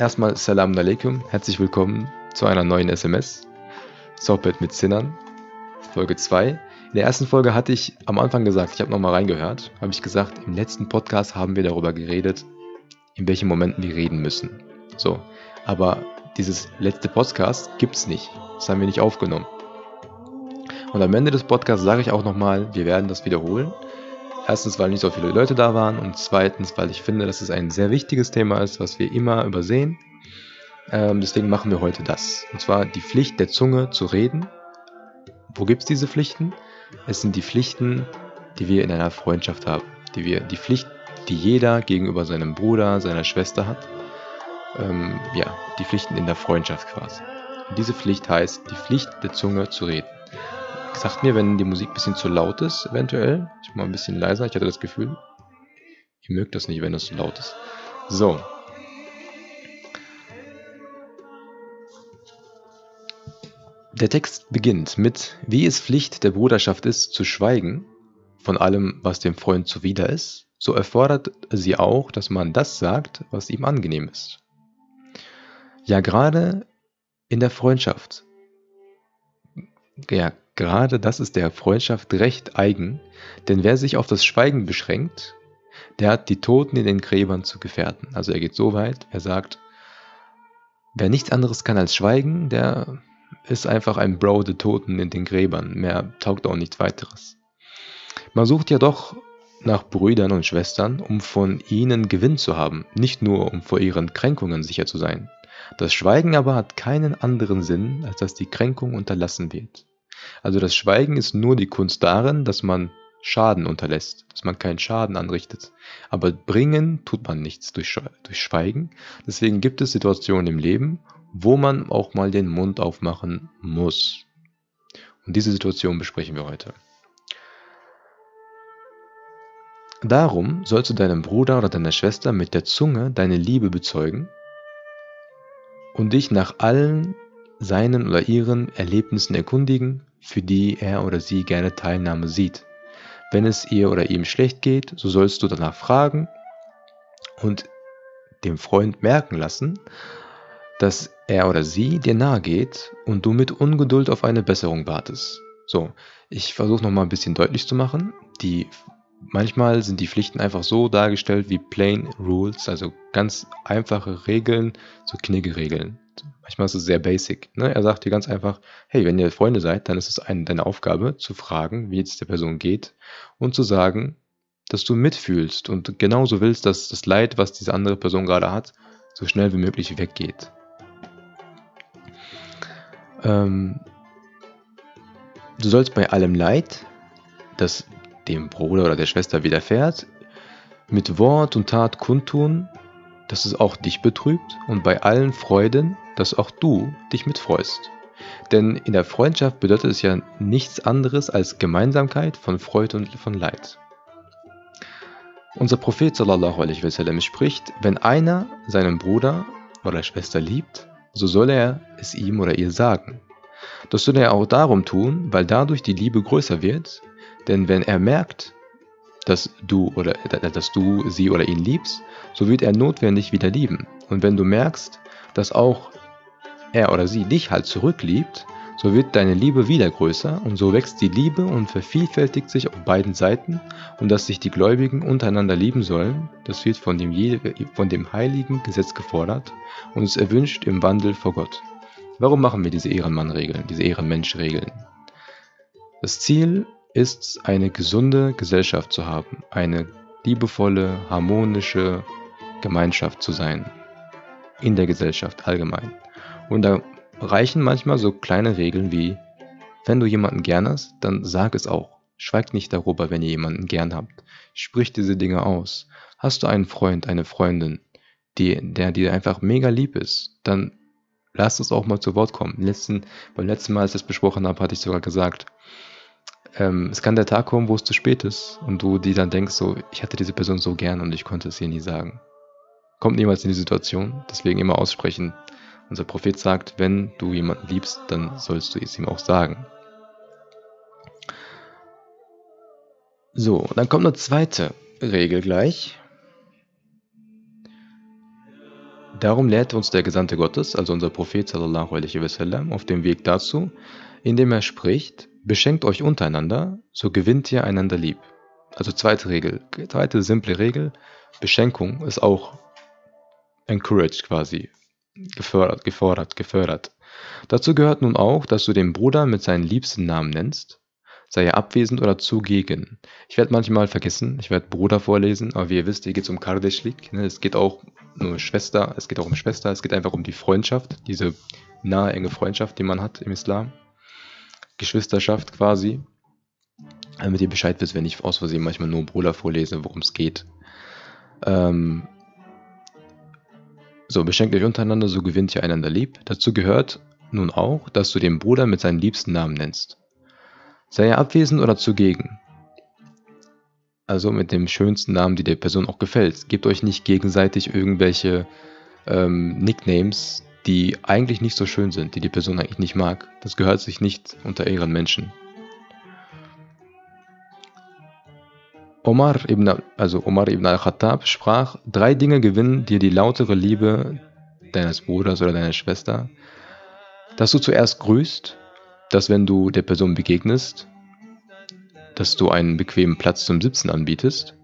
Erstmal Salam alaikum, herzlich willkommen zu einer neuen SMS. Sohbet mit Sinnern, Folge 2. In der ersten Folge hatte ich am Anfang gesagt, ich habe nochmal reingehört, habe ich gesagt, im letzten Podcast haben wir darüber geredet, in welchen Momenten wir reden müssen. So, aber dieses letzte Podcast gibt es nicht. Das haben wir nicht aufgenommen. Und am Ende des Podcasts sage ich auch nochmal, wir werden das wiederholen. Erstens, weil nicht so viele Leute da waren und zweitens, weil ich finde, dass es ein sehr wichtiges Thema ist, was wir immer übersehen. Ähm, deswegen machen wir heute das. Und zwar die Pflicht der Zunge zu reden. Wo gibt es diese Pflichten? Es sind die Pflichten, die wir in einer Freundschaft haben. Die, wir, die Pflicht, die jeder gegenüber seinem Bruder, seiner Schwester hat. Ähm, ja, die Pflichten in der Freundschaft quasi. Und diese Pflicht heißt, die Pflicht der Zunge zu reden. Sagt mir, wenn die Musik ein bisschen zu laut ist, eventuell. Ich mal ein bisschen leiser, ich hatte das Gefühl. Ihr mögt das nicht, wenn das zu laut ist. So. Der Text beginnt mit, wie es Pflicht der Bruderschaft ist, zu schweigen von allem, was dem Freund zuwider ist, so erfordert sie auch, dass man das sagt, was ihm angenehm ist. Ja, gerade in der Freundschaft. Ja, Gerade das ist der Freundschaft recht eigen, denn wer sich auf das Schweigen beschränkt, der hat die Toten in den Gräbern zu gefährden. Also er geht so weit, er sagt, wer nichts anderes kann als schweigen, der ist einfach ein Bro der Toten in den Gräbern. Mehr taugt auch nichts weiteres. Man sucht ja doch nach Brüdern und Schwestern, um von ihnen Gewinn zu haben, nicht nur um vor ihren Kränkungen sicher zu sein. Das Schweigen aber hat keinen anderen Sinn, als dass die Kränkung unterlassen wird. Also das Schweigen ist nur die Kunst darin, dass man Schaden unterlässt, dass man keinen Schaden anrichtet. Aber bringen tut man nichts durch, Schweigen. Deswegen gibt es Situationen im Leben, wo man auch mal den Mund aufmachen muss. Und diese Situation besprechen wir heute. Darum sollst du deinem Bruder oder deiner Schwester mit der Zunge deine Liebe bezeugen und dich nach allen seinen oder ihren Erlebnissen erkundigen, für die er oder sie gerne Teilnahme sieht. Wenn es ihr oder ihm schlecht geht, so sollst du danach fragen und dem Freund merken lassen, dass er oder sie dir nahe geht und du mit Ungeduld auf eine Besserung wartest. So, ich versuche nochmal ein bisschen deutlich zu machen. Die, manchmal sind die Pflichten einfach so dargestellt wie Plain Rules, also ganz einfache Regeln, so Kniggeregeln. Manchmal ist es sehr basic. Ne? Er sagt dir ganz einfach, hey, wenn ihr Freunde seid, dann ist es eine, deine Aufgabe zu fragen, wie es der Person geht und zu sagen, dass du mitfühlst und genauso willst, dass das Leid, was diese andere Person gerade hat, so schnell wie möglich weggeht. Ähm, du sollst bei allem Leid, das dem Bruder oder der Schwester widerfährt, mit Wort und Tat kundtun, dass es auch dich betrübt und bei allen Freuden, dass auch du dich mitfreust. Denn in der Freundschaft bedeutet es ja nichts anderes als Gemeinsamkeit von Freude und von Leid. Unser Prophet sallallahu alaihi wasallam spricht, wenn einer seinen Bruder oder Schwester liebt, so soll er es ihm oder ihr sagen. Das soll er auch darum tun, weil dadurch die Liebe größer wird, denn wenn er merkt, dass du oder dass du sie oder ihn liebst, so wird er notwendig wieder lieben. Und wenn du merkst, dass auch er oder sie dich halt zurückliebt, so wird deine Liebe wieder größer und so wächst die Liebe und vervielfältigt sich auf beiden Seiten und dass sich die Gläubigen untereinander lieben sollen, das wird von dem, von dem heiligen Gesetz gefordert und ist erwünscht im Wandel vor Gott. Warum machen wir diese Ehrenmann-Regeln, diese Ehrenmensch-Regeln? Das Ziel ist, eine gesunde Gesellschaft zu haben, eine liebevolle, harmonische Gemeinschaft zu sein. In der Gesellschaft allgemein. Und da reichen manchmal so kleine Regeln wie, wenn du jemanden gern hast, dann sag es auch. Schweigt nicht darüber, wenn ihr jemanden gern habt. Sprich diese Dinge aus. Hast du einen Freund, eine Freundin, die, der dir einfach mega lieb ist, dann lass es auch mal zu Wort kommen. Letzten, beim letzten Mal, als ich das besprochen habe, hatte ich sogar gesagt, ähm, es kann der Tag kommen, wo es zu spät ist und du dir dann denkst, so, ich hatte diese Person so gern und ich konnte es ihr nie sagen. Kommt niemals in die Situation, deswegen immer aussprechen. Unser Prophet sagt, wenn du jemanden liebst, dann sollst du es ihm auch sagen. So, dann kommt eine zweite Regel gleich. Darum lehrt uns der Gesandte Gottes, also unser Prophet sallallahu alaihi wasallam, auf dem Weg dazu, indem er spricht, beschenkt euch untereinander, so gewinnt ihr einander lieb. Also zweite Regel, zweite simple Regel, Beschenkung ist auch encouraged quasi, gefördert, gefordert, gefördert. Dazu gehört nun auch, dass du den Bruder mit seinen liebsten Namen nennst, sei er abwesend oder zugegen. Ich werde manchmal vergessen, ich werde Bruder vorlesen, aber wie ihr wisst, hier geht es um Kardeschlik. Ne? Es geht auch nur Schwester, es geht auch um Schwester, es geht einfach um die Freundschaft, diese nahe, enge Freundschaft, die man hat im Islam. Geschwisterschaft quasi. Damit ihr Bescheid wisst, wenn ich aus Versehen manchmal nur Bruder vorlese, worum es geht. Ähm, so, beschenkt euch untereinander, so gewinnt ihr einander lieb. Dazu gehört nun auch, dass du den Bruder mit seinen liebsten Namen nennst. Sei er abwesend oder zugegen. Also mit dem schönsten Namen, die der Person auch gefällt. Gebt euch nicht gegenseitig irgendwelche ähm, Nicknames, die eigentlich nicht so schön sind, die die Person eigentlich nicht mag. Das gehört sich nicht unter ihren Menschen. Omar ibn, also Omar ibn al-Khattab sprach, drei Dinge gewinnen dir die lautere Liebe deines Bruders oder deiner Schwester, dass du zuerst grüßt, dass wenn du der Person begegnest, dass du einen bequemen Platz zum Sitzen anbietest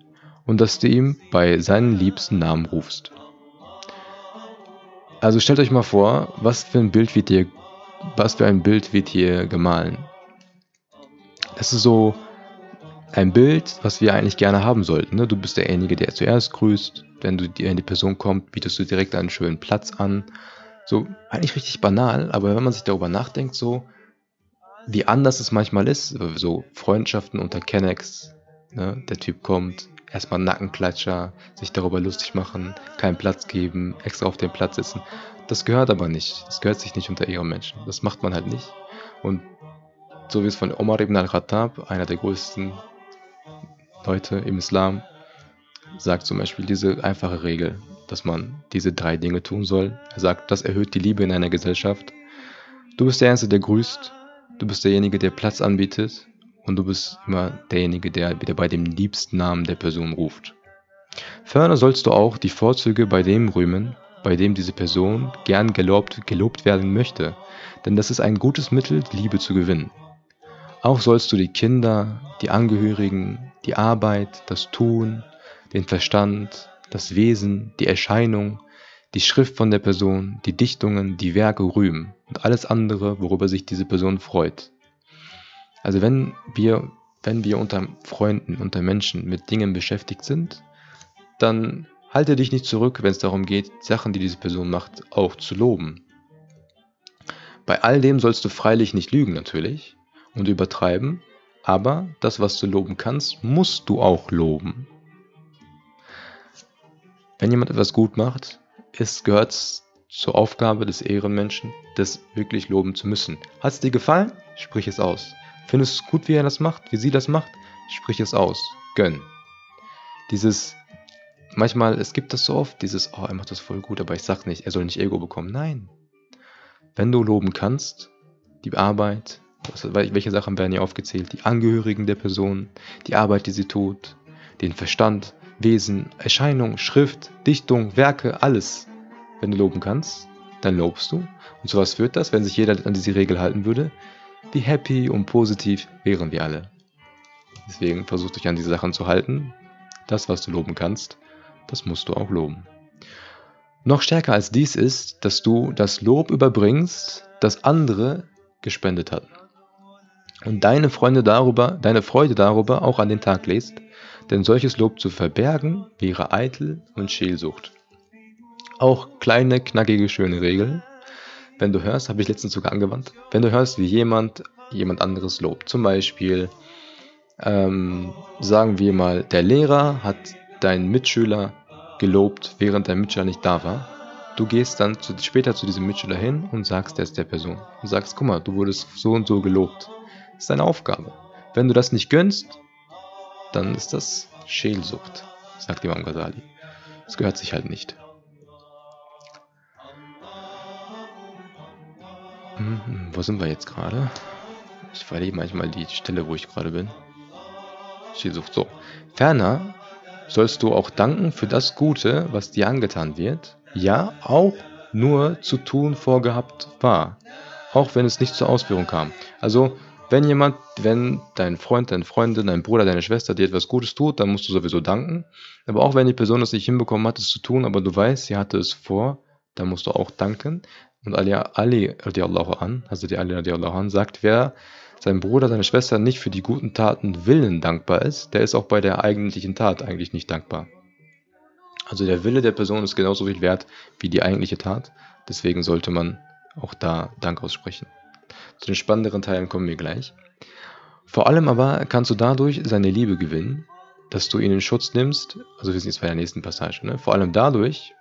und dass du ihm bei seinen liebsten Namen rufst. Also stellt euch mal vor, was für ein Bild wird hier, was für ein Bild wird hier gemahlen. Das ist so ein Bild, was wir eigentlich gerne haben sollten. Ne? Du bist derjenige, der zuerst grüßt. Wenn du die Person kommt, bietest du direkt einen schönen Platz an. So, eigentlich richtig banal, aber wenn man sich darüber nachdenkt, so, wie anders es manchmal ist, so Freundschaften unter Kennex, ne? der Typ kommt, erstmal Nackenklatscher, sich darüber lustig machen, keinen Platz geben, extra auf den Platz sitzen. Das gehört aber nicht. Das gehört sich nicht unter ihrem Menschen. Das macht man halt nicht. Und so wie es von Omar ibn al-Khattab, einer der größten Leute im Islam sagt zum Beispiel diese einfache Regel, dass man diese drei Dinge tun soll. Er sagt, das erhöht die Liebe in einer Gesellschaft. Du bist der Erste, der grüßt. Du bist derjenige, der Platz anbietet. Und du bist immer derjenige, der, der bei dem liebsten Namen der Person ruft. Ferner sollst du auch die Vorzüge bei dem rühmen, bei dem diese Person gern gelobt, gelobt werden möchte. Denn das ist ein gutes Mittel, Liebe zu gewinnen. Auch sollst du die Kinder, die Angehörigen, die Arbeit, das Tun, den Verstand, das Wesen, die Erscheinung, die Schrift von der Person, die Dichtungen, die Werke rühmen und alles andere, worüber sich diese Person freut. Also wenn wir, wenn wir unter Freunden, unter Menschen mit Dingen beschäftigt sind, dann halte dich nicht zurück, wenn es darum geht, Sachen, die diese Person macht, auch zu loben. Bei all dem sollst du freilich nicht lügen natürlich, und übertreiben, aber das, was du loben kannst, musst du auch loben. Wenn jemand etwas gut macht, es gehört zur Aufgabe des Ehrenmenschen, das wirklich loben zu müssen. Hat es dir gefallen? Sprich es aus. Findest du es gut, wie er das macht, wie sie das macht? Sprich es aus. Gönn. Dieses, manchmal, es gibt das so oft, dieses, oh, er macht das voll gut, aber ich sag nicht, er soll nicht Ego bekommen. Nein. Wenn du loben kannst, die Arbeit, welche Sachen werden hier aufgezählt? Die Angehörigen der Person, die Arbeit, die sie tut, den Verstand, Wesen, Erscheinung, Schrift, Dichtung, Werke, alles. Wenn du loben kannst, dann lobst du. Und zu was führt das, wenn sich jeder an diese Regel halten würde? Wie happy und positiv wären wir alle. Deswegen versuch dich an diese Sachen zu halten. Das, was du loben kannst, das musst du auch loben. Noch stärker als dies ist, dass du das Lob überbringst, das andere gespendet hatten und deine Freunde darüber, deine Freude darüber auch an den Tag legst, denn solches Lob zu verbergen wäre eitel und Scheelsucht. Auch kleine, knackige, schöne Regeln. Wenn du hörst, habe ich letztens sogar angewandt, wenn du hörst, wie jemand jemand anderes lobt. Zum Beispiel, ähm, sagen wir mal, der Lehrer hat deinen Mitschüler gelobt, während der Mitschüler nicht da war. Du gehst dann zu, später zu diesem Mitschüler hin und sagst das der Person. Und sagst, guck mal, du wurdest so und so gelobt. Das ist deine Aufgabe. Wenn du das nicht gönnst, dann ist das Scheelsucht, sagt Imam Ghazali. Das gehört sich halt nicht. Mhm, wo sind wir jetzt gerade? Ich verliere manchmal die Stelle, wo ich gerade bin. Scheelsucht. So. Ferner sollst du auch danken für das Gute, was dir angetan wird, ja auch nur zu tun vorgehabt war, auch wenn es nicht zur Ausführung kam. Also wenn jemand, wenn dein Freund, deine Freundin, dein Bruder, deine Schwester dir etwas Gutes tut, dann musst du sowieso danken. Aber auch wenn die Person es nicht hinbekommen hat, es zu tun, aber du weißt, sie hatte es vor, dann musst du auch danken. Und Ali, Ali radiallahu an, also die Ali radiallahu an, sagt, wer seinem Bruder, seine Schwester nicht für die guten Taten Willen dankbar ist, der ist auch bei der eigentlichen Tat eigentlich nicht dankbar. Also der Wille der Person ist genauso viel wert wie die eigentliche Tat. Deswegen sollte man auch da Dank aussprechen. Zu den spannenderen Teilen kommen wir gleich. Vor allem aber kannst du dadurch seine Liebe gewinnen, dass du ihn in Schutz nimmst. Also wir sind jetzt bei der nächsten Passage. Ne? Vor allem dadurch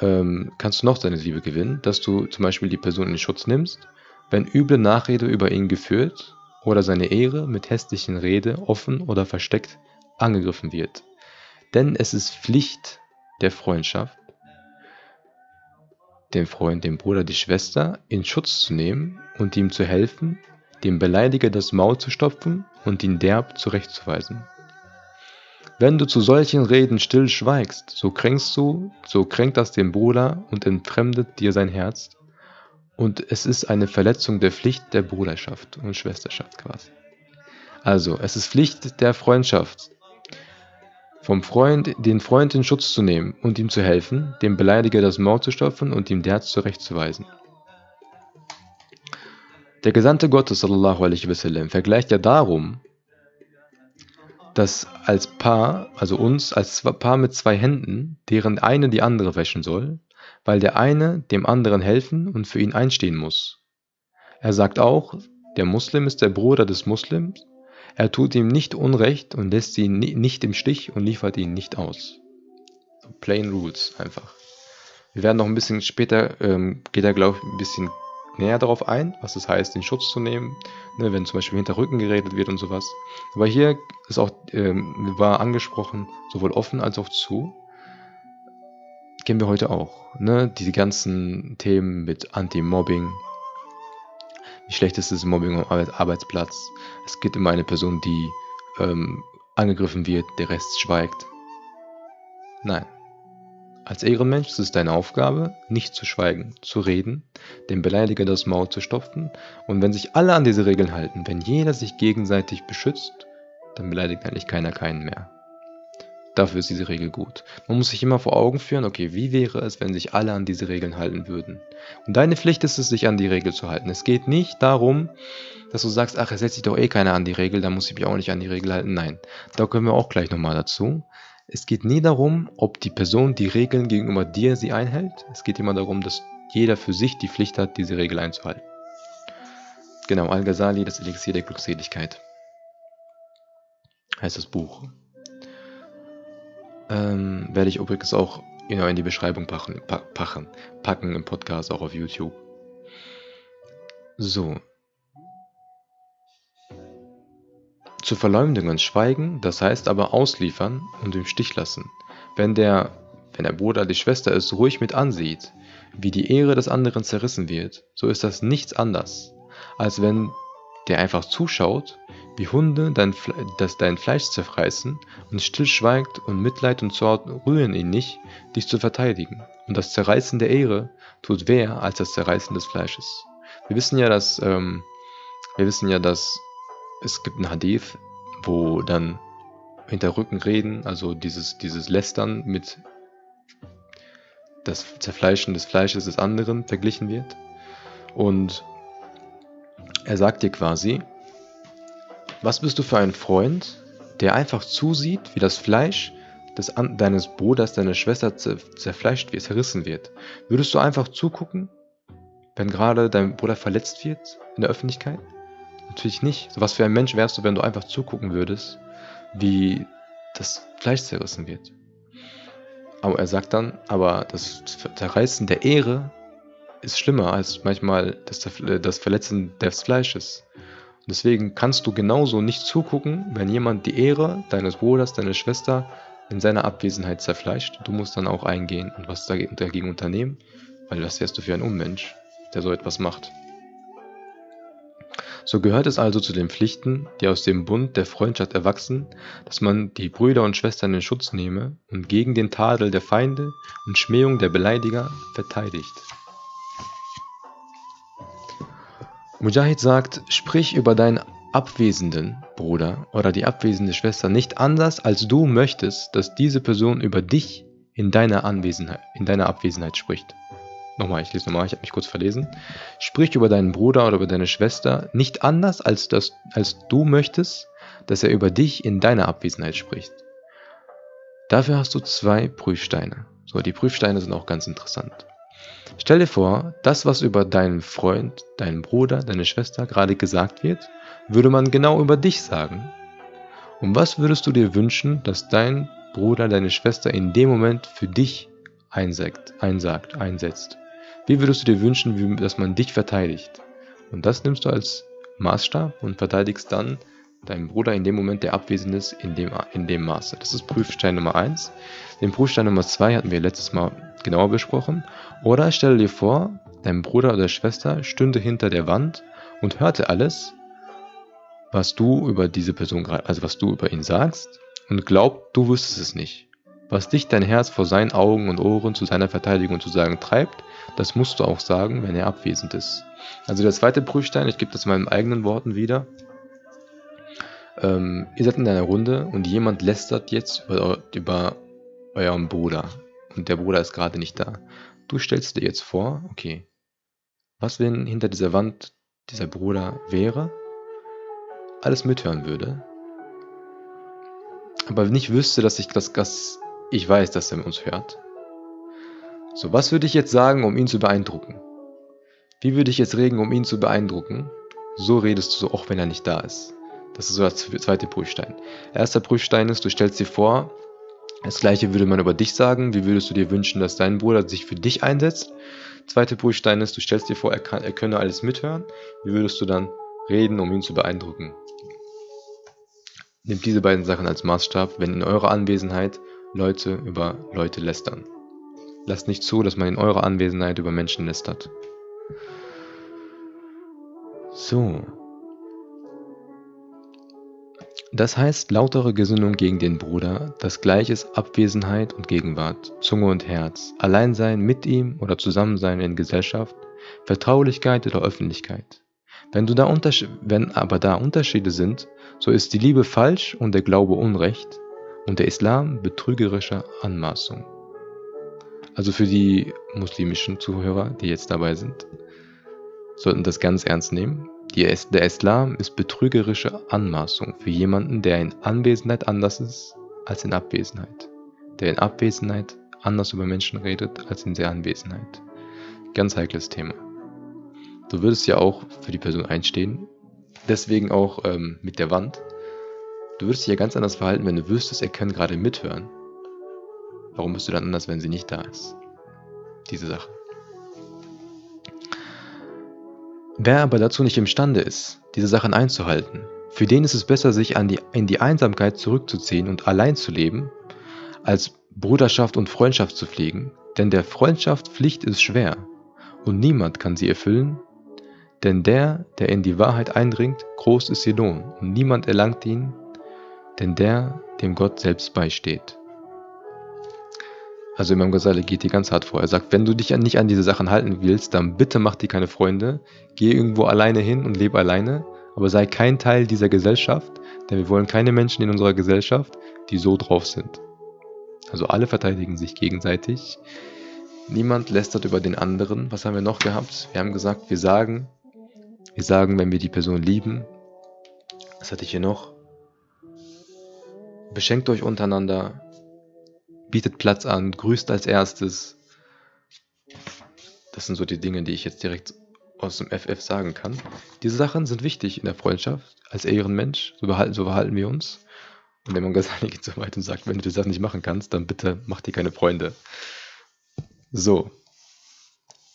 ähm, kannst du noch seine Liebe gewinnen, dass du zum Beispiel die Person in Schutz nimmst, wenn üble Nachrede über ihn geführt oder seine Ehre mit hässlichen Rede offen oder versteckt angegriffen wird. Denn es ist Pflicht der Freundschaft, den Freund, den Bruder, die Schwester in Schutz zu nehmen und ihm zu helfen, dem Beleidiger das Maul zu stopfen und ihn derb zurechtzuweisen. Wenn du zu solchen Reden still schweigst, so kränkst du, so kränkt das den Bruder und entfremdet dir sein Herz. Und es ist eine Verletzung der Pflicht der Bruderschaft und Schwesterschaft quasi. Also, es ist Pflicht der Freundschaft, vom Freund, den Freund in Schutz zu nehmen und ihm zu helfen, dem Beleidiger das Maul zu stopfen und ihm der zurechtzuweisen. Der Gesandte Gottes sallallahu alaihi wasallam vergleicht ja darum, dass als Paar, also uns als Paar mit zwei Händen, deren eine die andere wäschen soll, weil der eine dem anderen helfen und für ihn einstehen muss. Er sagt auch, der Muslim ist der Bruder des Muslims er tut ihm nicht Unrecht und lässt ihn nicht im Stich und liefert ihn nicht aus. Plain Rules einfach. Wir werden noch ein bisschen später, ähm, geht er glaube ich ein bisschen näher darauf ein, was es heißt, den Schutz zu nehmen, ne, wenn zum Beispiel hinter Rücken geredet wird und sowas. Aber hier ist auch, ähm, war angesprochen, sowohl offen als auch zu. Kennen wir heute auch. Ne? Die ganzen Themen mit Anti-Mobbing, wie schlecht ist das Mobbing am Arbeitsplatz. Es gibt immer eine Person, die ähm, angegriffen wird, der Rest schweigt. Nein. Als Ehrenmensch ist es deine Aufgabe, nicht zu schweigen, zu reden, dem Beleidiger das Maul zu stopfen und wenn sich alle an diese Regeln halten, wenn jeder sich gegenseitig beschützt, dann beleidigt eigentlich keiner keinen mehr. Dafür ist diese Regel gut. Man muss sich immer vor Augen führen, okay, wie wäre es, wenn sich alle an diese Regeln halten würden? Und deine Pflicht ist es, sich an die Regel zu halten. Es geht nicht darum, dass du sagst, ach, es setzt sich doch eh keiner an die Regel, dann muss ich mich auch nicht an die Regel halten. Nein, da kommen wir auch gleich nochmal dazu. Es geht nie darum, ob die Person die Regeln gegenüber dir sie einhält. Es geht immer darum, dass jeder für sich die Pflicht hat, diese Regel einzuhalten. Genau, Al-Ghazali, das Elixier der Glückseligkeit. Heißt das Buch. Ähm, werde ich übrigens auch genau in die Beschreibung packen, packen, packen im Podcast, auch auf YouTube. So. Zu Verleumdungen schweigen, das heißt aber ausliefern und im Stich lassen. Wenn der, wenn der Bruder die Schwester es ruhig mit ansieht, wie die Ehre des anderen zerrissen wird, so ist das nichts anderes, als wenn der einfach zuschaut, wie Hunde dein das dein Fleisch zerfreißen und stillschweigt und Mitleid und Zorn rühren ihn nicht, dich zu verteidigen. Und das Zerreißen der Ehre tut weher als das Zerreißen des Fleisches. Wir wissen ja, dass ähm, wir wissen ja, dass es gibt ein Hadith, wo dann hinter Rücken reden, also dieses dieses Lästern mit das Zerfleischen des Fleisches des anderen verglichen wird. Und er sagt dir quasi, was bist du für ein Freund, der einfach zusieht, wie das Fleisch des, deines Bruders, deiner Schwester zerfleischt wird, zerrissen wird? Würdest du einfach zugucken, wenn gerade dein Bruder verletzt wird in der Öffentlichkeit? Natürlich nicht. Was für ein Mensch wärst du, wenn du einfach zugucken würdest, wie das Fleisch zerrissen wird. Aber er sagt dann, aber das Zerreißen der Ehre ist schlimmer als manchmal das, das Verletzen des Fleisches. Und deswegen kannst du genauso nicht zugucken, wenn jemand die Ehre deines Bruders, deiner Schwester in seiner Abwesenheit zerfleischt. Du musst dann auch eingehen und was dagegen unternehmen, weil was wärst du für ein Unmensch, der so etwas macht. So gehört es also zu den Pflichten, die aus dem Bund der Freundschaft erwachsen, dass man die Brüder und Schwestern in Schutz nehme und gegen den Tadel der Feinde und Schmähung der Beleidiger verteidigt. Mujahid sagt, sprich über deinen abwesenden Bruder oder die abwesende Schwester nicht anders, als du möchtest, dass diese Person über dich in deiner Anwesenheit, in deiner Abwesenheit spricht. Nochmal, ich lese nochmal, ich habe mich kurz verlesen. Sprich über deinen Bruder oder über deine Schwester nicht anders, als, das, als du möchtest, dass er über dich in deiner Abwesenheit spricht. Dafür hast du zwei Prüfsteine. So, die Prüfsteine sind auch ganz interessant. Stell dir vor, das, was über deinen Freund, deinen Bruder, deine Schwester gerade gesagt wird, würde man genau über dich sagen. Und was würdest du dir wünschen, dass dein Bruder, deine Schwester in dem Moment für dich einsagt, einsagt einsetzt? Wie würdest du dir wünschen, wie, dass man dich verteidigt? Und das nimmst du als Maßstab und verteidigst dann deinen Bruder in dem Moment, der abwesend ist, in dem, in dem Maße. Das ist Prüfstein Nummer 1. Den Prüfstein Nummer 2 hatten wir letztes Mal genauer besprochen. Oder stelle dir vor, dein Bruder oder Schwester stünde hinter der Wand und hörte alles, was du über diese Person also was du über ihn sagst, und glaubt, du wüsstest es nicht. Was dich dein Herz vor seinen Augen und Ohren zu seiner Verteidigung zu sagen treibt, das musst du auch sagen, wenn er abwesend ist. Also der zweite Prüfstein, ich gebe das in meinen eigenen Worten wieder. Ähm, ihr seid in einer Runde und jemand lästert jetzt über, über euren Bruder. Und der Bruder ist gerade nicht da. Du stellst dir jetzt vor, okay, was wenn hinter dieser Wand dieser Bruder wäre, alles mithören würde, aber nicht wüsste, dass ich das, das ich weiß, dass er uns hört. So, was würde ich jetzt sagen, um ihn zu beeindrucken? Wie würde ich jetzt reden, um ihn zu beeindrucken? So redest du so, auch wenn er nicht da ist. Das ist so der zweite Prüfstein. Erster Prüfstein ist, du stellst dir vor, das gleiche würde man über dich sagen. Wie würdest du dir wünschen, dass dein Bruder sich für dich einsetzt? Zweiter Prüfstein ist, du stellst dir vor, er, kann, er könne alles mithören. Wie würdest du dann reden, um ihn zu beeindrucken? Nehmt diese beiden Sachen als Maßstab, wenn in eurer Anwesenheit Leute über Leute lästern. Lasst nicht zu, dass man in eurer Anwesenheit über Menschen lästert. So. Das heißt lautere Gesinnung gegen den Bruder, das gleiche ist Abwesenheit und Gegenwart, Zunge und Herz, Alleinsein mit ihm oder Zusammensein in Gesellschaft, Vertraulichkeit oder Öffentlichkeit. Wenn, da wenn aber da Unterschiede sind, so ist die Liebe falsch und der Glaube Unrecht und der Islam betrügerische Anmaßung. Also für die muslimischen Zuhörer, die jetzt dabei sind, sollten das ganz ernst nehmen. Die, der Islam ist betrügerische Anmaßung für jemanden, der in Anwesenheit anders ist als in Abwesenheit. Der in Abwesenheit anders über Menschen redet als in der Anwesenheit. Ganz heikles Thema. Du würdest ja auch für die Person einstehen. Deswegen auch ähm, mit der Wand. Du würdest dich ja ganz anders verhalten, wenn du wüsstest, er kann gerade mithören. Warum bist du dann anders, wenn sie nicht da ist? Diese Sache. Wer aber dazu nicht imstande ist, diese Sachen einzuhalten, für den ist es besser, sich die, in die Einsamkeit zurückzuziehen und allein zu leben, als Bruderschaft und Freundschaft zu pflegen, denn der Freundschaft Pflicht ist schwer und niemand kann sie erfüllen, denn der, der in die Wahrheit eindringt, groß ist ihr Lohn und niemand erlangt ihn, denn der, dem Gott selbst beisteht. Also Imam Ghazali geht hier ganz hart vor. Er sagt, wenn du dich nicht an diese Sachen halten willst, dann bitte mach dir keine Freunde, geh irgendwo alleine hin und lebe alleine, aber sei kein Teil dieser Gesellschaft, denn wir wollen keine Menschen in unserer Gesellschaft, die so drauf sind. Also alle verteidigen sich gegenseitig. Niemand lästert über den anderen. Was haben wir noch gehabt? Wir haben gesagt, wir sagen, wir sagen, wenn wir die Person lieben. Was hatte ich hier noch? Beschenkt euch untereinander, bietet Platz an, grüßt als erstes. Das sind so die Dinge, die ich jetzt direkt aus dem FF sagen kann. Diese Sachen sind wichtig in der Freundschaft, als Ehrenmensch. So behalten, so verhalten wir uns. Und wenn man Gasani geht so weit und sagt, wenn du die Sachen nicht machen kannst, dann bitte mach dir keine Freunde. So.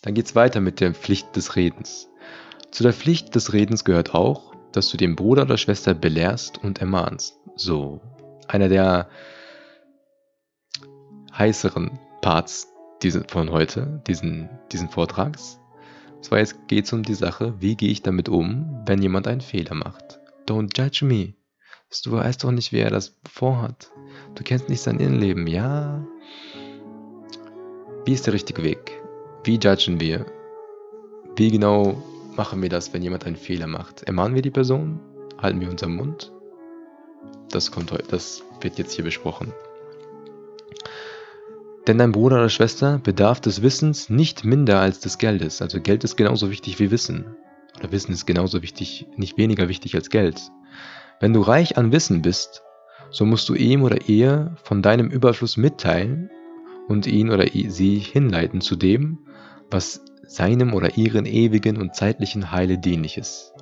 Dann geht's weiter mit der Pflicht des Redens. Zu der Pflicht des Redens gehört auch, dass du den Bruder oder Schwester belehrst und ermahnst. So. Einer der heißeren Parts diese, von heute, diesen, diesen Vortrags. Zwar jetzt geht es um die Sache, wie gehe ich damit um, wenn jemand einen Fehler macht. Don't judge me. Du weißt doch nicht, wie er das vorhat. Du kennst nicht sein Innenleben, ja? Wie ist der richtige Weg? Wie judgen wir? Wie genau machen wir das, wenn jemand einen Fehler macht? Ermahnen wir die Person? Halten wir unseren Mund? Das kommt das wird jetzt hier besprochen. Denn dein Bruder oder Schwester bedarf des Wissens nicht minder als des Geldes. Also Geld ist genauso wichtig wie Wissen. Oder Wissen ist genauso wichtig, nicht weniger wichtig als Geld. Wenn du reich an Wissen bist, so musst du ihm oder ihr von deinem Überfluss mitteilen und ihn oder sie hinleiten zu dem, was seinem oder ihren ewigen und zeitlichen Heile dienlich ist.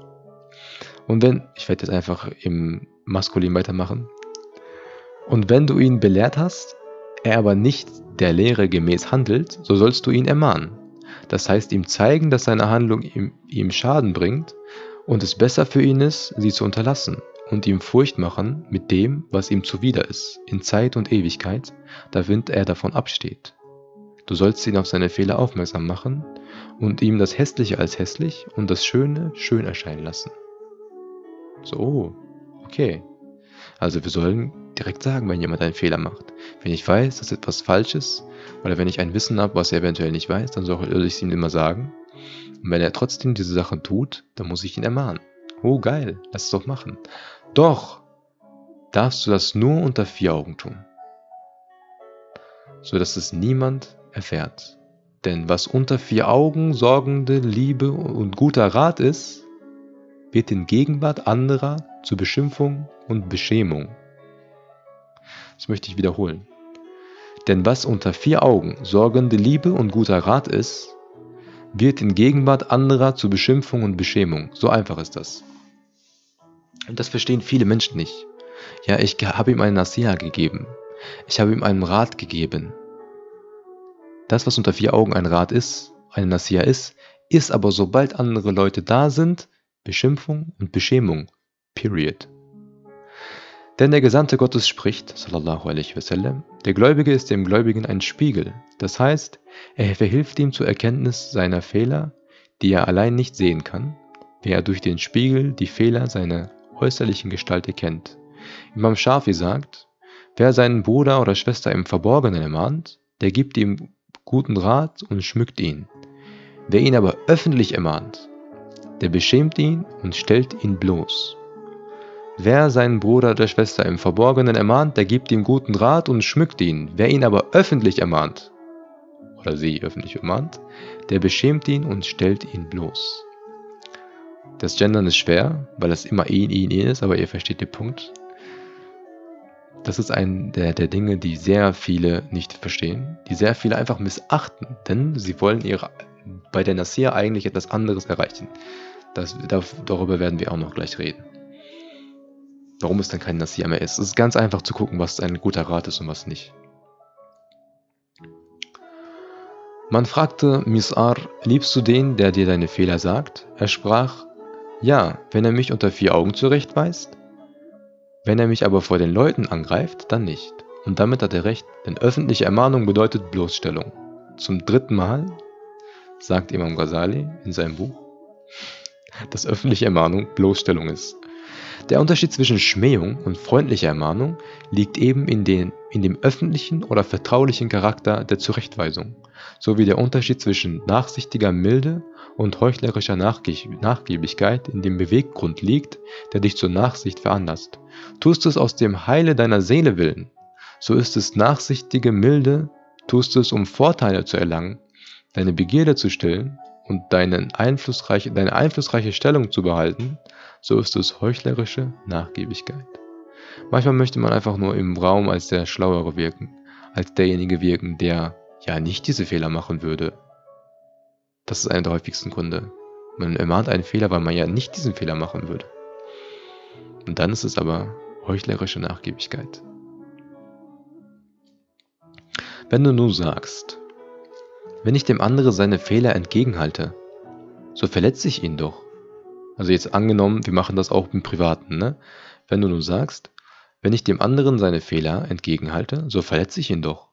Und wenn, ich werde jetzt einfach im Maskulin weitermachen, und wenn du ihn belehrt hast, er aber nicht der Lehre gemäß handelt, so sollst du ihn ermahnen. Das heißt ihm zeigen, dass seine Handlung ihm, ihm Schaden bringt und es besser für ihn ist, sie zu unterlassen und ihm Furcht machen mit dem, was ihm zuwider ist, in Zeit und Ewigkeit, damit er davon absteht. Du sollst ihn auf seine Fehler aufmerksam machen und ihm das Hässliche als hässlich und das Schöne schön erscheinen lassen. So, okay. Also wir sollen direkt sagen, wenn jemand einen Fehler macht. Wenn ich weiß, dass etwas falsch ist, oder wenn ich ein Wissen habe, was er eventuell nicht weiß, dann soll ich es ihm immer sagen. Und wenn er trotzdem diese Sachen tut, dann muss ich ihn ermahnen. Oh geil, lass es doch machen. Doch darfst du das nur unter vier Augen tun, so dass es niemand erfährt. Denn was unter vier Augen sorgende Liebe und guter Rat ist, wird in Gegenwart anderer zur Beschimpfung und Beschämung. Das möchte ich wiederholen. Denn was unter vier Augen sorgende Liebe und guter Rat ist, wird in Gegenwart anderer zur Beschimpfung und Beschämung. So einfach ist das. Und das verstehen viele Menschen nicht. Ja, ich habe ihm einen Nasiha gegeben. Ich habe ihm einen Rat gegeben. Das, was unter vier Augen ein Rat ist, eine Nasiha ist, ist aber sobald andere Leute da sind, Beschimpfung und Beschämung. Period. Denn der Gesandte Gottes spricht, sallallahu alaihi wasallam, der Gläubige ist dem Gläubigen ein Spiegel. Das heißt, er verhilft ihm zur Erkenntnis seiner Fehler, die er allein nicht sehen kann, wer er durch den Spiegel die Fehler seiner äußerlichen Gestalt erkennt. Imam Shafi sagt, wer seinen Bruder oder Schwester im Verborgenen ermahnt, der gibt ihm guten Rat und schmückt ihn. Wer ihn aber öffentlich ermahnt, der beschämt ihn und stellt ihn bloß. Wer seinen Bruder oder Schwester im Verborgenen ermahnt, der gibt ihm guten Rat und schmückt ihn. Wer ihn aber öffentlich ermahnt, oder sie öffentlich ermahnt, der beschämt ihn und stellt ihn bloß. Das Gendern ist schwer, weil es immer ihn, ihn, ihn ist, aber ihr versteht den Punkt. Das ist ein der, der Dinge, die sehr viele nicht verstehen, die sehr viele einfach missachten, denn sie wollen ihre, bei der Nasir eigentlich etwas anderes erreichen. Das, darüber werden wir auch noch gleich reden warum es dann kein Nasir mehr ist. Es ist ganz einfach zu gucken, was ein guter Rat ist und was nicht. Man fragte Mis'ar, liebst du den, der dir deine Fehler sagt? Er sprach, ja, wenn er mich unter vier Augen zurechtweist. Wenn er mich aber vor den Leuten angreift, dann nicht. Und damit hat er recht, denn öffentliche Ermahnung bedeutet Bloßstellung. Zum dritten Mal sagt Imam Ghazali in seinem Buch, dass öffentliche Ermahnung Bloßstellung ist. Der Unterschied zwischen Schmähung und freundlicher Ermahnung liegt eben in, den, in dem öffentlichen oder vertraulichen Charakter der Zurechtweisung, sowie der Unterschied zwischen nachsichtiger Milde und heuchlerischer Nachgiebigkeit in dem Beweggrund liegt, der dich zur Nachsicht veranlasst. Tust du es aus dem Heile deiner Seele willen, so ist es nachsichtige Milde, tust du es um Vorteile zu erlangen, deine Begierde zu stillen und deine einflussreiche, deine einflussreiche Stellung zu behalten, so ist es heuchlerische Nachgiebigkeit. Manchmal möchte man einfach nur im Raum als der Schlauere wirken, als derjenige wirken, der ja nicht diese Fehler machen würde. Das ist einer der häufigsten Gründe. Man ermahnt einen Fehler, weil man ja nicht diesen Fehler machen würde. Und dann ist es aber heuchlerische Nachgiebigkeit. Wenn du nun sagst, wenn ich dem anderen seine Fehler entgegenhalte, so verletze ich ihn doch. Also jetzt angenommen, wir machen das auch im Privaten, ne? Wenn du nun sagst, wenn ich dem anderen seine Fehler entgegenhalte, so verletze ich ihn doch.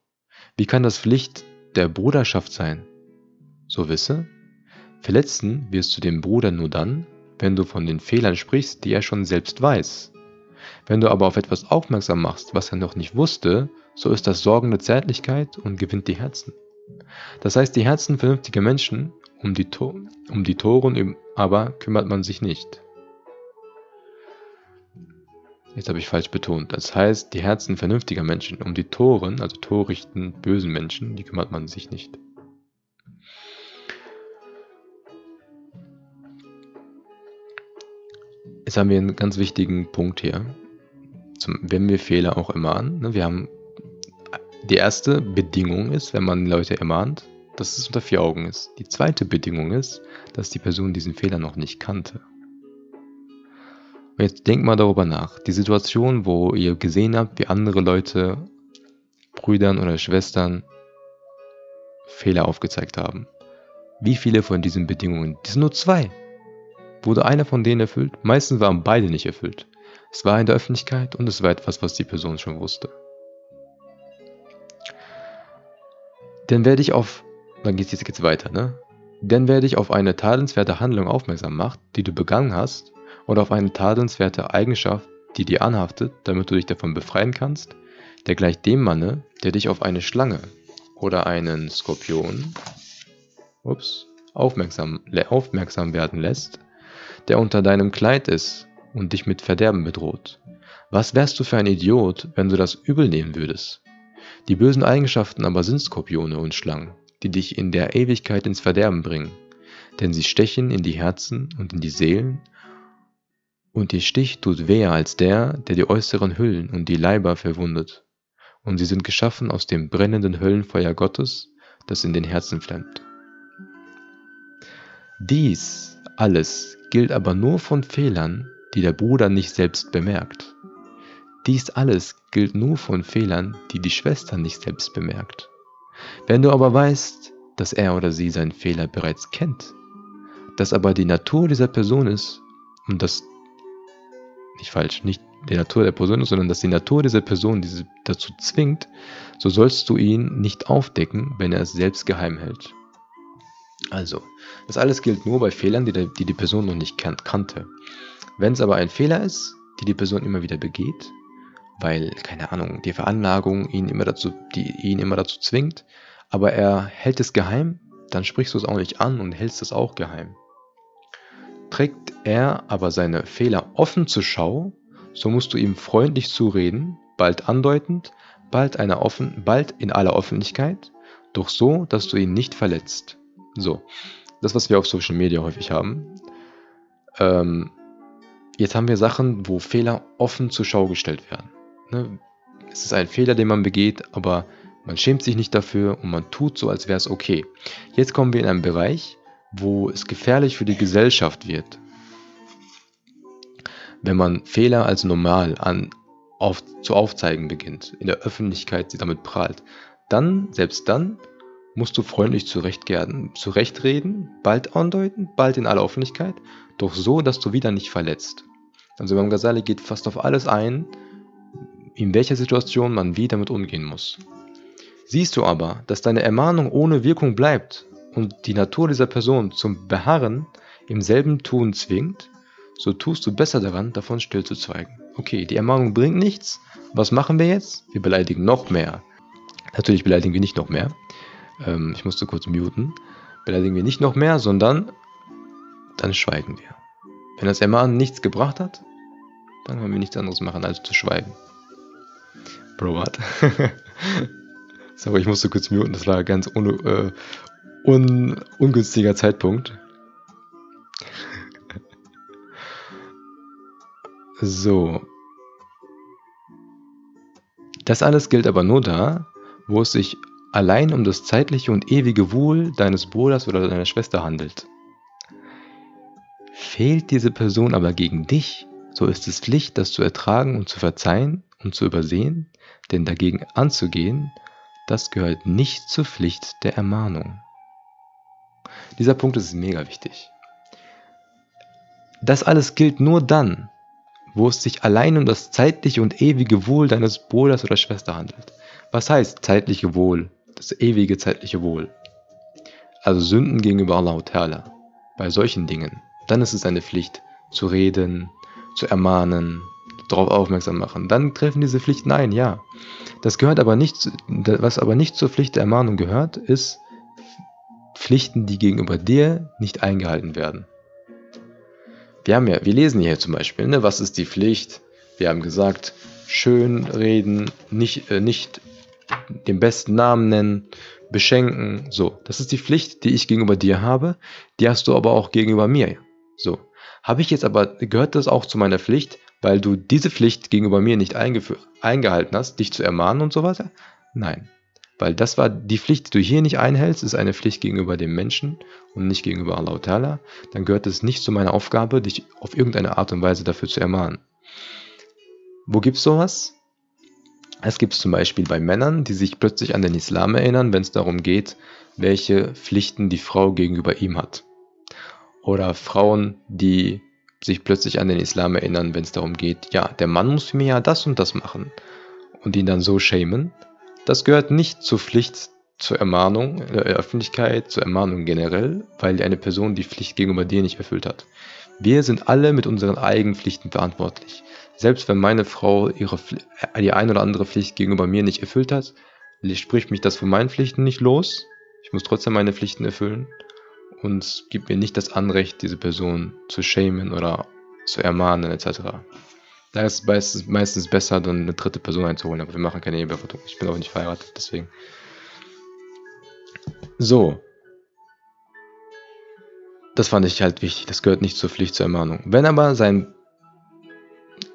Wie kann das Pflicht der Bruderschaft sein? So wisse, Verletzen wirst du den Bruder nur dann, wenn du von den Fehlern sprichst, die er schon selbst weiß. Wenn du aber auf etwas aufmerksam machst, was er noch nicht wusste, so ist das sorgende Zärtlichkeit und gewinnt die Herzen. Das heißt, die Herzen vernünftiger Menschen, um die, to um die Toren aber kümmert man sich nicht. Jetzt habe ich falsch betont. Das heißt, die Herzen vernünftiger Menschen, um die Toren, also torichten, bösen Menschen, die kümmert man sich nicht. Jetzt haben wir einen ganz wichtigen Punkt hier. Zum, wenn wir Fehler auch ermahnen. Ne, wir haben die erste Bedingung ist, wenn man Leute ermahnt, dass es unter vier Augen ist. Die zweite Bedingung ist, dass die Person diesen Fehler noch nicht kannte. Und jetzt denkt mal darüber nach. Die Situation, wo ihr gesehen habt, wie andere Leute, Brüdern oder Schwestern Fehler aufgezeigt haben. Wie viele von diesen Bedingungen? Das sind nur zwei. Wurde einer von denen erfüllt? Meistens waren beide nicht erfüllt. Es war in der Öffentlichkeit und es war etwas, was die Person schon wusste. Dann werde ich auf, dann geht's jetzt weiter, ne? Dann werde ich auf eine tadelnswerte Handlung aufmerksam gemacht, die du begangen hast oder auf eine tadelnswerte Eigenschaft, die dir anhaftet, damit du dich davon befreien kannst, der gleicht dem Manne, der dich auf eine Schlange oder einen Skorpion ups, aufmerksam, aufmerksam werden lässt, der unter deinem Kleid ist und dich mit Verderben bedroht. Was wärst du für ein Idiot, wenn du das übel nehmen würdest? Die bösen Eigenschaften aber sind Skorpione und Schlangen, die dich in der Ewigkeit ins Verderben bringen, denn sie stechen in die Herzen und in die Seelen und ihr Stich tut weher als der, der die äußeren Hüllen und die Leiber verwundet. Und sie sind geschaffen aus dem brennenden Höllenfeuer Gottes, das in den Herzen flammt. Dies alles gilt aber nur von Fehlern, die der Bruder nicht selbst bemerkt. Dies alles gilt nur von Fehlern, die die Schwester nicht selbst bemerkt. Wenn du aber weißt, dass er oder sie seinen Fehler bereits kennt, dass aber die Natur dieser Person ist und dass nicht falsch, nicht die Natur der Person ist, sondern dass die Natur dieser Person diese dazu zwingt, so sollst du ihn nicht aufdecken, wenn er es selbst geheim hält. Also, das alles gilt nur bei Fehlern, die die, die Person noch nicht kan kannte. Wenn es aber ein Fehler ist, die die Person immer wieder begeht, weil, keine Ahnung, die Veranlagung ihn immer dazu, die ihn immer dazu zwingt, aber er hält es geheim, dann sprichst du es auch nicht an und hältst es auch geheim. Trägt er aber seine Fehler offen zur Schau, so musst du ihm freundlich zureden, bald andeutend, bald, einer offen, bald in aller Öffentlichkeit, doch so, dass du ihn nicht verletzt. So, das, was wir auf Social Media häufig haben. Ähm, jetzt haben wir Sachen, wo Fehler offen zur Schau gestellt werden. Ne? Es ist ein Fehler, den man begeht, aber man schämt sich nicht dafür und man tut so, als wäre es okay. Jetzt kommen wir in einen Bereich, wo es gefährlich für die Gesellschaft wird. Wenn man Fehler als normal an, auf, zu aufzeigen beginnt, in der Öffentlichkeit sie damit prahlt, dann, selbst dann, musst du freundlich zurechtreden, bald andeuten, bald in aller Öffentlichkeit, doch so, dass du wieder nicht verletzt. Also Imam Ghazali geht fast auf alles ein, in welcher Situation man wie damit umgehen muss. Siehst du aber, dass deine Ermahnung ohne Wirkung bleibt und die Natur dieser Person zum Beharren im selben Tun zwingt, so tust du besser daran, davon stillzuzweigen. Okay, die Ermahnung bringt nichts. Was machen wir jetzt? Wir beleidigen noch mehr. Natürlich beleidigen wir nicht noch mehr. Ähm, ich musste kurz muten. Beleidigen wir nicht noch mehr, sondern dann schweigen wir. Wenn das Ermahnen nichts gebracht hat, dann können wir nichts anderes machen, als zu schweigen. Bro, what? Sorry, ich musste kurz muten, das war ein ganz un äh, un ungünstiger Zeitpunkt. so. Das alles gilt aber nur da, wo es sich allein um das zeitliche und ewige Wohl deines Bruders oder deiner Schwester handelt. Fehlt diese Person aber gegen dich, so ist es Pflicht, das zu ertragen und zu verzeihen und zu übersehen, denn dagegen anzugehen, das gehört nicht zur Pflicht der Ermahnung. Dieser Punkt ist mega wichtig. Das alles gilt nur dann, wo es sich allein um das zeitliche und ewige Wohl deines Bruders oder Schwester handelt. Was heißt zeitliche Wohl, das ewige zeitliche Wohl? Also Sünden gegenüber Allah Ta'ala. bei solchen Dingen, dann ist es eine Pflicht, zu reden, zu ermahnen, darauf aufmerksam machen. Dann treffen diese Pflichten ein, ja. Das gehört aber nicht, was aber nicht zur Pflicht der Ermahnung gehört, ist Pflichten, die gegenüber dir nicht eingehalten werden. Wir haben ja, wir lesen hier zum Beispiel, ne, was ist die Pflicht? Wir haben gesagt, schön reden, nicht, äh, nicht den besten Namen nennen, beschenken, so. Das ist die Pflicht, die ich gegenüber dir habe, die hast du aber auch gegenüber mir. So. Habe ich jetzt aber, gehört das auch zu meiner Pflicht, weil du diese Pflicht gegenüber mir nicht eingehalten hast, dich zu ermahnen und so weiter? Nein. Weil das war die Pflicht, die du hier nicht einhältst, ist eine Pflicht gegenüber dem Menschen und nicht gegenüber Allah Ta'ala. Dann gehört es nicht zu meiner Aufgabe, dich auf irgendeine Art und Weise dafür zu ermahnen. Wo gibt es sowas? Es gibt es zum Beispiel bei Männern, die sich plötzlich an den Islam erinnern, wenn es darum geht, welche Pflichten die Frau gegenüber ihm hat. Oder Frauen, die sich plötzlich an den Islam erinnern, wenn es darum geht, ja, der Mann muss mich ja das und das machen. Und ihn dann so schämen. Das gehört nicht zur Pflicht zur Ermahnung in der Öffentlichkeit, zur Ermahnung generell, weil eine Person die Pflicht gegenüber dir nicht erfüllt hat. Wir sind alle mit unseren eigenen Pflichten verantwortlich. Selbst wenn meine Frau ihre, die ein oder andere Pflicht gegenüber mir nicht erfüllt hat, spricht mich das von meinen Pflichten nicht los. Ich muss trotzdem meine Pflichten erfüllen und gibt mir nicht das Anrecht, diese Person zu schämen oder zu ermahnen etc. Da ist es meistens besser, dann eine dritte Person einzuholen, aber wir machen keine Eheberatung. Ich bin auch nicht verheiratet, deswegen. So. Das fand ich halt wichtig. Das gehört nicht zur Pflicht zur Ermahnung. Wenn aber sein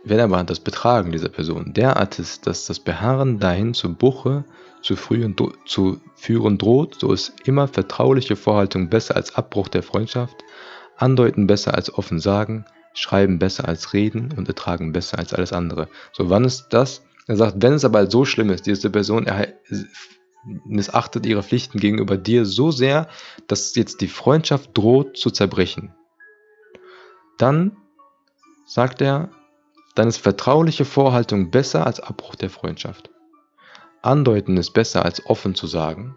wenn aber das Betragen dieser Person derart ist, dass das Beharren dahin zu Buche zu, frühen, zu führen droht, so ist immer vertrauliche Vorhaltung besser als Abbruch der Freundschaft, Andeuten besser als offen sagen, Schreiben besser als Reden und Ertragen besser als alles andere. So, wann ist das? Er sagt, wenn es aber so schlimm ist, diese Person missachtet ihre Pflichten gegenüber dir so sehr, dass jetzt die Freundschaft droht zu zerbrechen. Dann sagt er, dann ist vertrauliche Vorhaltung besser als Abbruch der Freundschaft. Andeuten ist besser als offen zu sagen.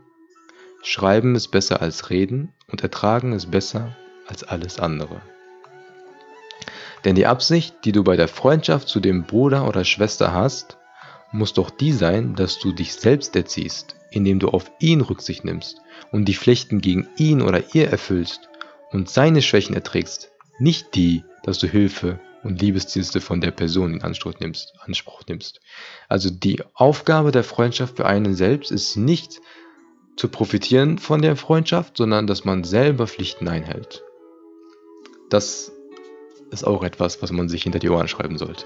Schreiben ist besser als reden und ertragen ist besser als alles andere. Denn die Absicht, die du bei der Freundschaft zu dem Bruder oder Schwester hast, muss doch die sein, dass du dich selbst erziehst, indem du auf ihn Rücksicht nimmst und die Pflichten gegen ihn oder ihr erfüllst und seine Schwächen erträgst, nicht die, dass du Hilfe und Liebesdienste von der Person in Anspruch nimmst, Anspruch nimmst. Also die Aufgabe der Freundschaft für einen selbst ist nicht zu profitieren von der Freundschaft, sondern dass man selber Pflichten einhält. Das ist auch etwas, was man sich hinter die Ohren schreiben sollte.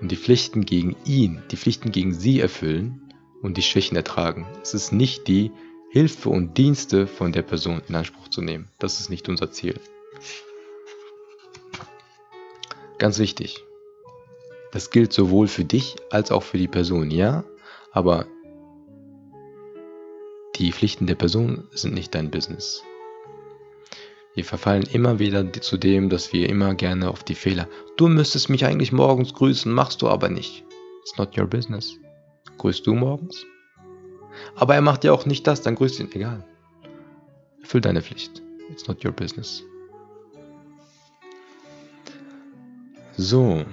Und die Pflichten gegen ihn, die Pflichten gegen sie erfüllen und die Schwächen ertragen. Es ist nicht die Hilfe und Dienste von der Person in Anspruch zu nehmen. Das ist nicht unser Ziel. Ganz wichtig. Das gilt sowohl für dich als auch für die Person, ja, aber die Pflichten der Person sind nicht dein Business. Wir verfallen immer wieder zu dem, dass wir immer gerne auf die Fehler. Du müsstest mich eigentlich morgens grüßen, machst du aber nicht. It's not your business. Grüßt du morgens? Aber er macht ja auch nicht das, dann grüßt ihn. Egal. Erfüll deine Pflicht. It's not your business. So.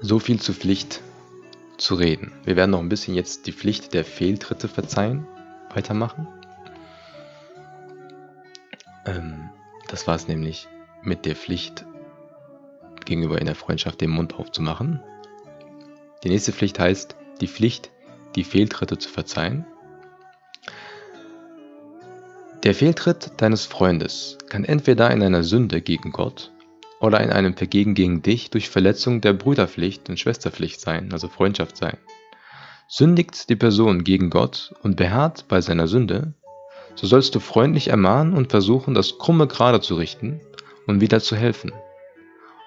So viel zur Pflicht zu reden. Wir werden noch ein bisschen jetzt die Pflicht der Fehltritte verzeihen, weitermachen. Ähm, das war es nämlich mit der Pflicht gegenüber in der Freundschaft den Mund aufzumachen. Die nächste Pflicht heißt die Pflicht, die Fehltritte zu verzeihen. Der Fehltritt deines Freundes kann entweder in einer Sünde gegen Gott oder in einem Vergehen gegen dich durch Verletzung der Brüderpflicht und Schwesterpflicht sein, also Freundschaft sein. Sündigt die Person gegen Gott und beharrt bei seiner Sünde, so sollst du freundlich ermahnen und versuchen, das Krumme gerade zu richten und wieder zu helfen.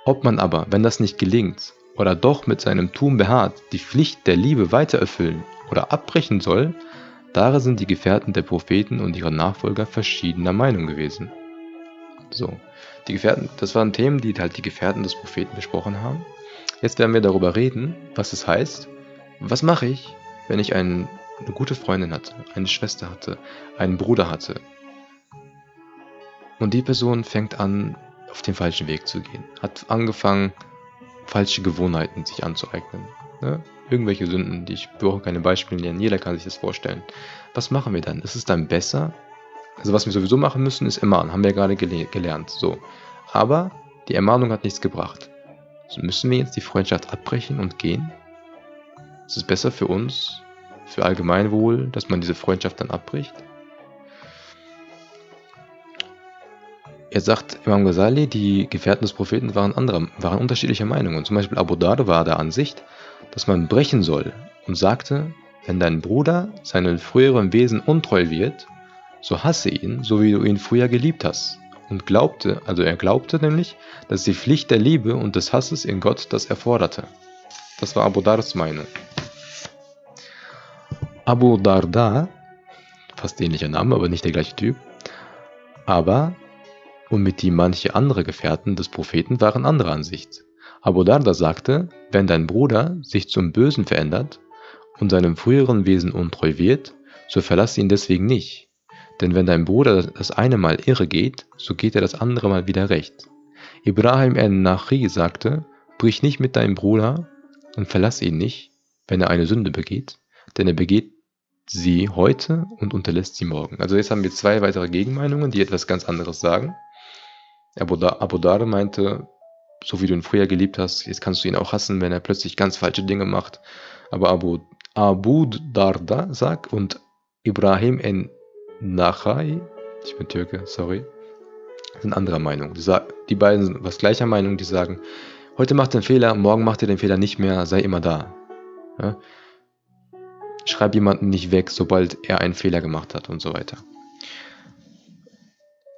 Ob man aber, wenn das nicht gelingt, oder doch mit seinem Tun beharrt, die Pflicht der Liebe weiter erfüllen oder abbrechen soll, darin sind die Gefährten der Propheten und ihre Nachfolger verschiedener Meinung gewesen. So, die Gefährten, das waren Themen, die halt die Gefährten des Propheten besprochen haben. Jetzt werden wir darüber reden, was es heißt. Was mache ich, wenn ich einen, eine gute Freundin hatte, eine Schwester hatte, einen Bruder hatte, Und die Person fängt an, auf den falschen Weg zu gehen. Hat angefangen, falsche Gewohnheiten sich anzueignen. Ne? Irgendwelche Sünden, die ich brauche keine Beispiele nennen, jeder kann sich das vorstellen. Was machen wir dann? Ist es dann besser? Also was wir sowieso machen müssen, ist ermahnen, haben wir gerade gele gelernt. So. Aber die Ermahnung hat nichts gebracht. Also müssen wir jetzt die Freundschaft abbrechen und gehen? Ist es besser für uns, für Allgemeinwohl, dass man diese Freundschaft dann abbricht? Er sagt Imam Ghazali, die Gefährten des Propheten waren, anderer, waren unterschiedlicher Meinung. Zum Beispiel Abu Dard war der Ansicht, dass man brechen soll und sagte, wenn dein Bruder seinem früheren Wesen untreu wird, so hasse ihn, so wie du ihn früher geliebt hast. Und glaubte, also er glaubte nämlich, dass die Pflicht der Liebe und des Hasses in Gott das erforderte. Das war Abu Dards Meinung. Abu Darda, fast ähnlicher Name, aber nicht der gleiche Typ, aber und mit die manche andere Gefährten des Propheten waren anderer Ansicht. Abu Darda sagte, wenn dein Bruder sich zum Bösen verändert und seinem früheren Wesen untreu wird, so verlasse ihn deswegen nicht. Denn wenn dein Bruder das eine Mal irre geht, so geht er das andere Mal wieder recht. Ibrahim al-Nachi sagte, brich nicht mit deinem Bruder und verlasse ihn nicht, wenn er eine Sünde begeht, denn er begeht sie heute und unterlässt sie morgen. Also jetzt haben wir zwei weitere Gegenmeinungen, die etwas ganz anderes sagen. Abu Dar meinte, so wie du ihn früher geliebt hast, jetzt kannst du ihn auch hassen, wenn er plötzlich ganz falsche Dinge macht. Aber Abu, Abu Darda sagt und Ibrahim en Nachai, ich bin Türke, sorry, sind anderer Meinung. Die, die beiden sind was gleicher Meinung, die sagen, heute macht er einen Fehler, morgen macht er den Fehler nicht mehr, sei immer da. Ja? Schreib jemanden nicht weg, sobald er einen Fehler gemacht hat und so weiter.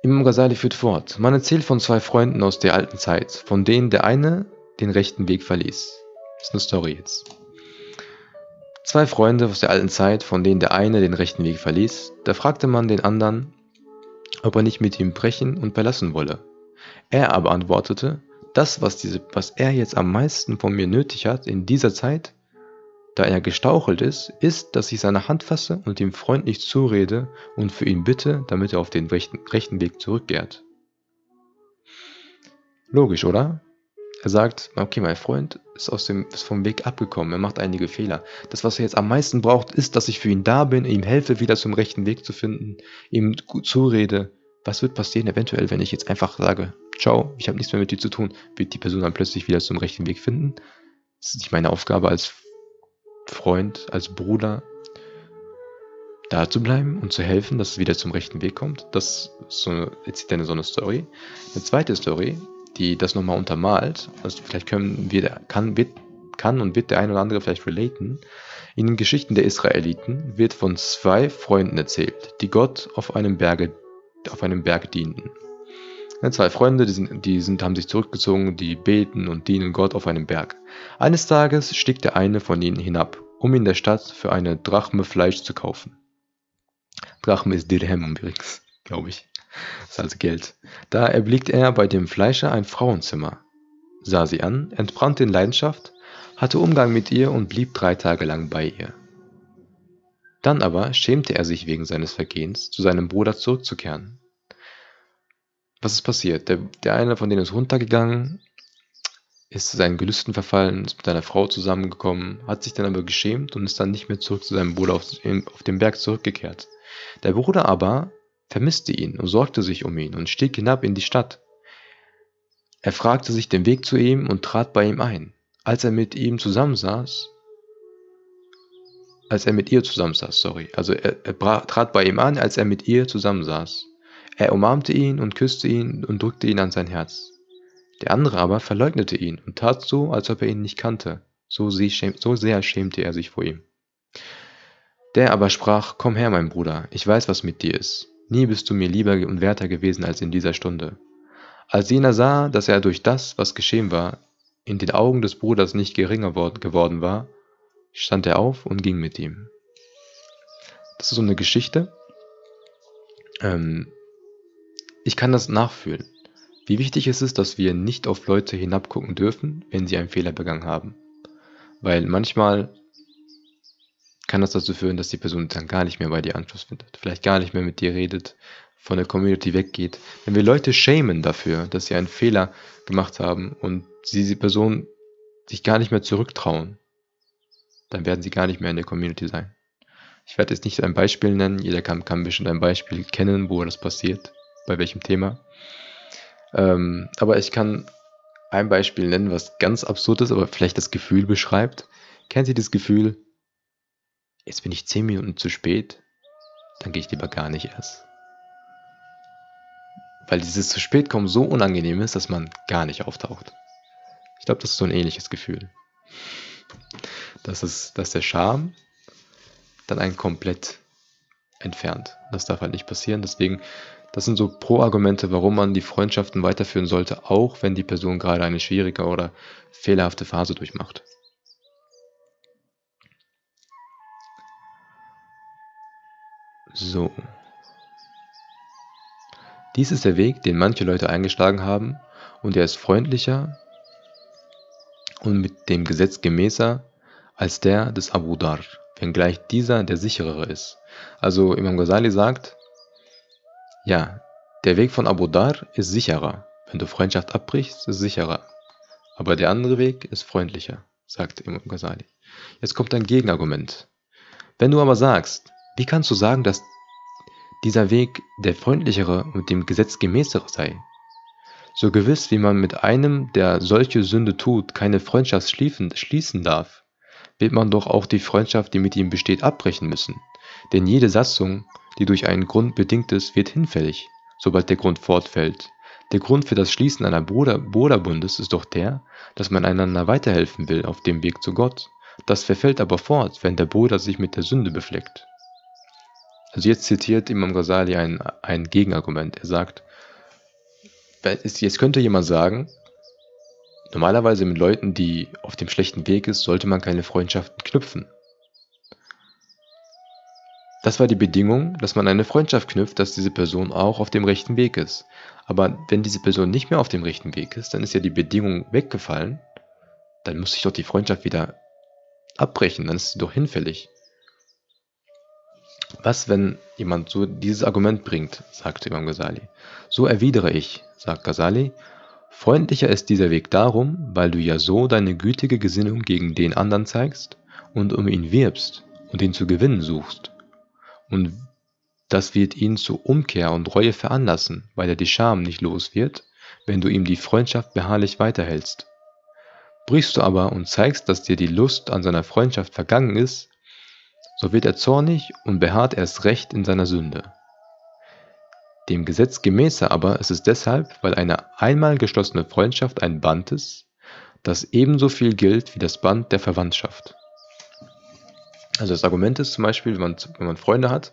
Imam Ghazali führt fort: Man erzählt von zwei Freunden aus der alten Zeit, von denen der eine den rechten Weg verließ. Das ist eine Story jetzt. Zwei Freunde aus der alten Zeit, von denen der eine den rechten Weg verließ, da fragte man den anderen, ob er nicht mit ihm brechen und verlassen wolle. Er aber antwortete, das, was, diese, was er jetzt am meisten von mir nötig hat in dieser Zeit, da er gestauchelt ist, ist, dass ich seine Hand fasse und ihm freundlich zurede und für ihn bitte, damit er auf den rechten, rechten Weg zurückkehrt. Logisch, oder? Er sagt, okay, mein Freund ist, aus dem, ist vom Weg abgekommen, er macht einige Fehler. Das, was er jetzt am meisten braucht, ist, dass ich für ihn da bin, ihm helfe, wieder zum rechten Weg zu finden, ihm gut zurede. Was wird passieren, eventuell, wenn ich jetzt einfach sage, ciao, ich habe nichts mehr mit dir zu tun, wird die Person dann plötzlich wieder zum rechten Weg finden? Das ist nicht meine Aufgabe als Freund, als Bruder da zu bleiben und zu helfen, dass es wieder zum rechten Weg kommt. Das ist so, jetzt eine so eine Story. Eine zweite Story, die das nochmal untermalt, also vielleicht können wir, kann, wird, kann und wird der ein oder andere vielleicht relaten. In den Geschichten der Israeliten wird von zwei Freunden erzählt, die Gott auf einem Berge, auf einem Berg dienten. Zwei Freunde, die, sind, die sind, haben sich zurückgezogen, die beten und dienen Gott auf einem Berg. Eines Tages stieg der eine von ihnen hinab, um in der Stadt für eine Drachme Fleisch zu kaufen. Drachme ist Dirhem übrigens, glaube ich. Das ist also Geld. Da erblickte er bei dem Fleischer ein Frauenzimmer, sah sie an, entbrannte in Leidenschaft, hatte Umgang mit ihr und blieb drei Tage lang bei ihr. Dann aber schämte er sich wegen seines Vergehens, zu seinem Bruder zurückzukehren. Was ist passiert? Der, der eine von denen ist runtergegangen, ist seinen Gelüsten verfallen, ist mit seiner Frau zusammengekommen, hat sich dann aber geschämt und ist dann nicht mehr zurück zu seinem Bruder auf, auf den Berg zurückgekehrt. Der Bruder aber vermisste ihn und sorgte sich um ihn und stieg hinab in die Stadt. Er fragte sich den Weg zu ihm und trat bei ihm ein. Als er mit ihm zusammensaß, als er mit ihr zusammensaß, sorry, also er, er trat bei ihm an, als er mit ihr zusammensaß. Er umarmte ihn und küsste ihn und drückte ihn an sein Herz. Der andere aber verleugnete ihn und tat so, als ob er ihn nicht kannte. So, so sehr schämte er sich vor ihm. Der aber sprach, Komm her, mein Bruder, ich weiß, was mit dir ist. Nie bist du mir lieber und werter gewesen als in dieser Stunde. Als jener sah, dass er durch das, was geschehen war, in den Augen des Bruders nicht geringer geworden war, stand er auf und ging mit ihm. Das ist so eine Geschichte. Ähm, ich kann das nachfühlen. Wie wichtig es ist, dass wir nicht auf Leute hinabgucken dürfen, wenn sie einen Fehler begangen haben. Weil manchmal kann das dazu führen, dass die Person dann gar nicht mehr bei dir Anschluss findet. Vielleicht gar nicht mehr mit dir redet, von der Community weggeht, wenn wir Leute shamen dafür, dass sie einen Fehler gemacht haben und diese Person sich gar nicht mehr zurücktrauen, dann werden sie gar nicht mehr in der Community sein. Ich werde jetzt nicht ein Beispiel nennen, jeder kann, kann bestimmt ein Beispiel kennen, wo das passiert, bei welchem Thema. Ähm, aber ich kann ein Beispiel nennen, was ganz absurd ist, aber vielleicht das Gefühl beschreibt. Kennen Sie das Gefühl, jetzt bin ich 10 Minuten zu spät, dann gehe ich lieber gar nicht erst. Weil dieses zu spät kommen so unangenehm ist, dass man gar nicht auftaucht. Ich glaube, das ist so ein ähnliches Gefühl. Das ist, dass der Charme dann einen komplett entfernt. Das darf halt nicht passieren. Deswegen, das sind so Pro-Argumente, warum man die Freundschaften weiterführen sollte, auch wenn die Person gerade eine schwierige oder fehlerhafte Phase durchmacht. So. Dies ist der Weg, den manche Leute eingeschlagen haben, und er ist freundlicher und mit dem Gesetz gemäßer als der des Abu Dar, wenngleich dieser der sicherere ist. Also Imam Ghazali sagt, ja, der Weg von Abu Dar ist sicherer. Wenn du Freundschaft abbrichst, ist sicherer. Aber der andere Weg ist freundlicher, sagt Imam Ghazali. Jetzt kommt ein Gegenargument. Wenn du aber sagst, wie kannst du sagen, dass dieser Weg der freundlichere und dem Gesetz gemäßere sei? So gewiss wie man mit einem, der solche Sünde tut, keine Freundschaft schließen, darf, wird man doch auch die Freundschaft, die mit ihm besteht, abbrechen müssen. Denn jede Satzung, die durch einen Grund bedingt ist, wird hinfällig, sobald der Grund fortfällt. Der Grund für das Schließen einer Bruder Bruderbundes ist doch der, dass man einander weiterhelfen will auf dem Weg zu Gott. Das verfällt aber fort, wenn der Bruder sich mit der Sünde befleckt. Also jetzt zitiert Imam Ghazali ein, ein Gegenargument. Er sagt, jetzt könnte jemand sagen, Normalerweise mit Leuten, die auf dem schlechten Weg ist, sollte man keine Freundschaften knüpfen. Das war die Bedingung, dass man eine Freundschaft knüpft, dass diese Person auch auf dem rechten Weg ist. Aber wenn diese Person nicht mehr auf dem rechten Weg ist, dann ist ja die Bedingung weggefallen. Dann muss ich doch die Freundschaft wieder abbrechen, dann ist sie doch hinfällig. Was, wenn jemand so dieses Argument bringt, sagt Imam Ghazali. So erwidere ich, sagt Ghazali, Freundlicher ist dieser Weg darum, weil du ja so deine gütige Gesinnung gegen den anderen zeigst und um ihn wirbst und ihn zu gewinnen suchst. Und das wird ihn zu Umkehr und Reue veranlassen, weil er die Scham nicht los wird, wenn du ihm die Freundschaft beharrlich weiterhältst. Brichst du aber und zeigst, dass dir die Lust an seiner Freundschaft vergangen ist, so wird er zornig und beharrt erst recht in seiner Sünde. Dem Gesetz gemäßer aber ist es deshalb, weil eine einmal geschlossene Freundschaft ein Band ist, das ebenso viel gilt wie das Band der Verwandtschaft. Also das Argument ist zum Beispiel, wenn man, wenn man Freunde hat,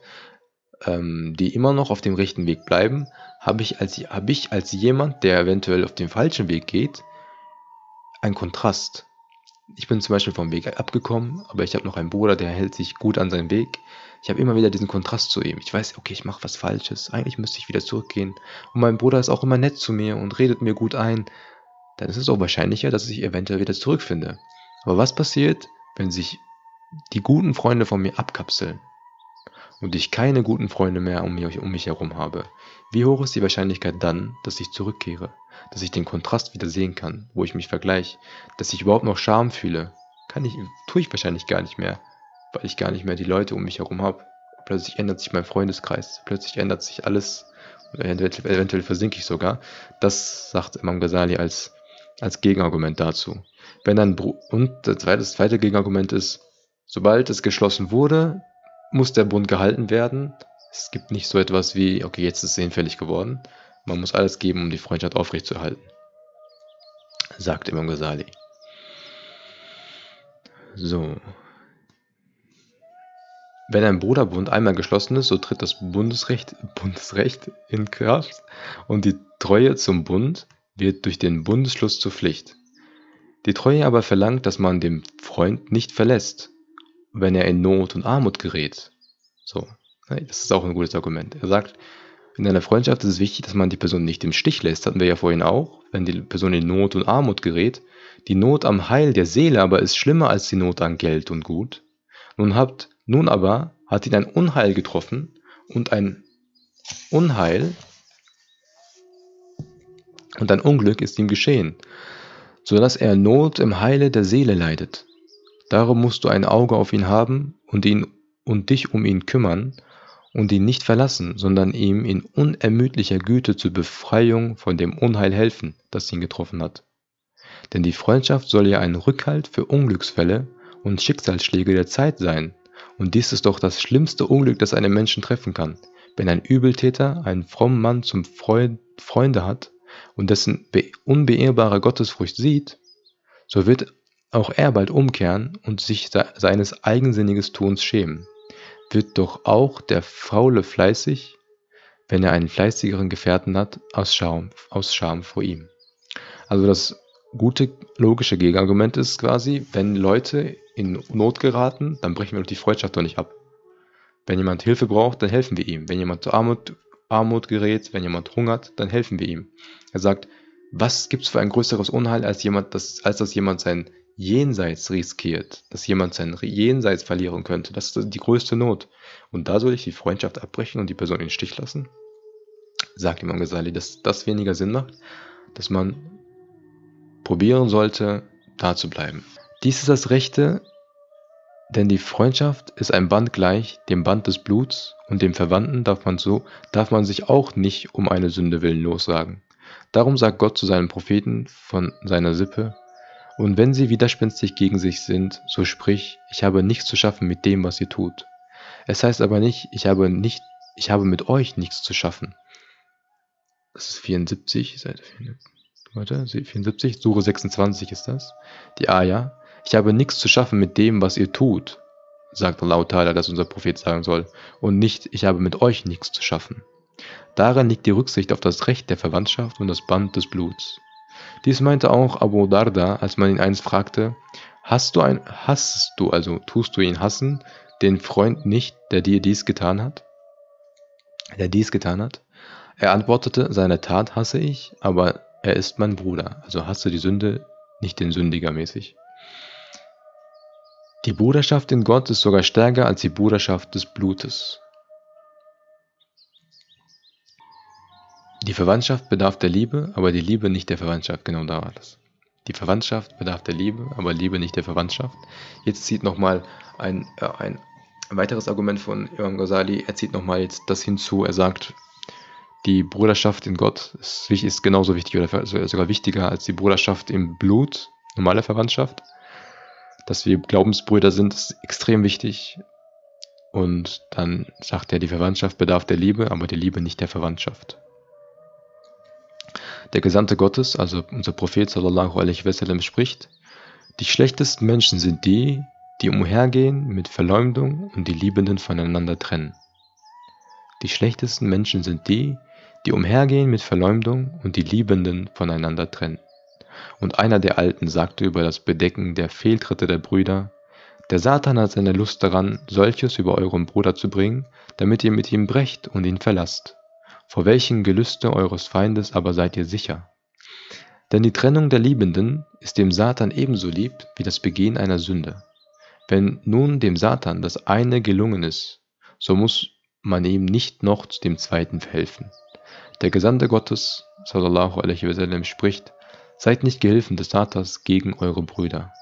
ähm, die immer noch auf dem rechten Weg bleiben, habe ich, als, hab ich als jemand, der eventuell auf dem falschen Weg geht, einen Kontrast. Ich bin zum Beispiel vom Weg abgekommen, aber ich habe noch einen Bruder, der hält sich gut an seinen Weg. Ich habe immer wieder diesen Kontrast zu ihm. Ich weiß, okay, ich mache was Falsches. Eigentlich müsste ich wieder zurückgehen. Und mein Bruder ist auch immer nett zu mir und redet mir gut ein. Dann ist es auch wahrscheinlicher, dass ich eventuell wieder zurückfinde. Aber was passiert, wenn sich die guten Freunde von mir abkapseln und ich keine guten Freunde mehr um mich, um mich herum habe? Wie hoch ist die Wahrscheinlichkeit dann, dass ich zurückkehre? Dass ich den Kontrast wieder sehen kann, wo ich mich vergleiche? Dass ich überhaupt noch Scham fühle? Kann ich, tue ich wahrscheinlich gar nicht mehr weil ich gar nicht mehr die Leute um mich herum habe. Plötzlich ändert sich mein Freundeskreis, plötzlich ändert sich alles, eventuell, eventuell versinke ich sogar. Das sagt Imam Ghazali als, als Gegenargument dazu. Wenn Br und das zweite, das zweite Gegenargument ist, sobald es geschlossen wurde, muss der Bund gehalten werden. Es gibt nicht so etwas wie, okay, jetzt ist es hinfällig geworden. Man muss alles geben, um die Freundschaft aufrechtzuerhalten. Sagt Imam Ghazali. So, wenn ein Bruderbund einmal geschlossen ist, so tritt das Bundesrecht, Bundesrecht in Kraft und die Treue zum Bund wird durch den Bundesschluss zur Pflicht. Die Treue aber verlangt, dass man den Freund nicht verlässt, wenn er in Not und Armut gerät. So, das ist auch ein gutes Argument. Er sagt, in einer Freundschaft ist es wichtig, dass man die Person nicht im Stich lässt. Hatten wir ja vorhin auch, wenn die Person in Not und Armut gerät. Die Not am Heil der Seele aber ist schlimmer als die Not an Geld und Gut. Nun habt nun aber hat ihn ein Unheil getroffen und ein Unheil und ein Unglück ist ihm geschehen, so dass er Not im Heile der Seele leidet. Darum musst du ein Auge auf ihn haben und ihn und dich um ihn kümmern und ihn nicht verlassen, sondern ihm in unermüdlicher Güte zur Befreiung von dem Unheil helfen, das ihn getroffen hat. Denn die Freundschaft soll ja ein Rückhalt für Unglücksfälle und Schicksalsschläge der Zeit sein. Und dies ist doch das schlimmste Unglück, das einen Menschen treffen kann. Wenn ein Übeltäter einen frommen Mann zum Freund, Freunde hat und dessen unbeehrbare Gottesfurcht sieht, so wird auch er bald umkehren und sich seines eigensinniges Tuns schämen. Wird doch auch der Faule fleißig, wenn er einen fleißigeren Gefährten hat, aus Scham, aus Scham vor ihm. Also das gute logische Gegenargument ist quasi, wenn Leute in Not geraten, dann brechen wir doch die Freundschaft doch nicht ab. Wenn jemand Hilfe braucht, dann helfen wir ihm. Wenn jemand zur Armut, Armut gerät, wenn jemand hungert, dann helfen wir ihm. Er sagt, was gibt es für ein größeres Unheil, als, jemand, das, als dass jemand sein Jenseits riskiert, dass jemand sein Jenseits verlieren könnte. Das ist die größte Not. Und da soll ich die Freundschaft abbrechen und die Person in den Stich lassen? Sagt Imam Ghazali, dass das weniger Sinn macht, dass man probieren sollte, da zu bleiben. Dies ist das Rechte, denn die Freundschaft ist ein Band gleich dem Band des Bluts und dem Verwandten darf man so, darf man sich auch nicht um eine Sünde willen lossagen. Darum sagt Gott zu seinen Propheten von seiner Sippe, und wenn sie widerspenstig gegen sich sind, so sprich, ich habe nichts zu schaffen mit dem, was ihr tut. Es heißt aber nicht, ich habe nicht, ich habe mit euch nichts zu schaffen. Das ist 74, Seite 74. Warte, 74, Sure 26 ist das. Die Aya. Ich habe nichts zu schaffen mit dem, was ihr tut, sagt Allah Ta'ala, dass unser Prophet sagen soll, und nicht, ich habe mit euch nichts zu schaffen. Darin liegt die Rücksicht auf das Recht der Verwandtschaft und das Band des Bluts. Dies meinte auch Abu Darda, als man ihn einst fragte, hast du ein, hasst du, also tust du ihn hassen, den Freund nicht, der dir dies getan hat? Der dies getan hat? Er antwortete, seine Tat hasse ich, aber er ist mein Bruder, also hasse die Sünde nicht den Sündiger mäßig. Die Bruderschaft in Gott ist sogar stärker als die Bruderschaft des Blutes. Die Verwandtschaft bedarf der Liebe, aber die Liebe nicht der Verwandtschaft. Genau da war das. Die Verwandtschaft bedarf der Liebe, aber Liebe nicht der Verwandtschaft. Jetzt zieht nochmal ein, äh, ein weiteres Argument von Imam Ghazali. Er zieht nochmal jetzt das hinzu. Er sagt, die Bruderschaft in Gott ist, ist genauso wichtig oder sogar wichtiger als die Bruderschaft im Blut, normale Verwandtschaft dass wir Glaubensbrüder sind, ist extrem wichtig. Und dann sagt er, die Verwandtschaft bedarf der Liebe, aber die Liebe nicht der Verwandtschaft. Der Gesandte Gottes, also unser Prophet sallallahu alaihi wasallam spricht, die schlechtesten Menschen sind die, die umhergehen mit Verleumdung und die Liebenden voneinander trennen. Die schlechtesten Menschen sind die, die umhergehen mit Verleumdung und die Liebenden voneinander trennen. Und einer der Alten sagte über das Bedecken der Fehltritte der Brüder, der Satan hat seine Lust daran, solches über euren Bruder zu bringen, damit ihr mit ihm brecht und ihn verlasst. Vor welchen Gelüste eures Feindes aber seid ihr sicher? Denn die Trennung der Liebenden ist dem Satan ebenso lieb wie das Begehen einer Sünde. Wenn nun dem Satan das eine gelungen ist, so muss man ihm nicht noch zu dem zweiten verhelfen. Der Gesandte Gottes, sallallahu alaihi wasallam, spricht, Seid nicht Gehilfen des Vaters gegen eure Brüder.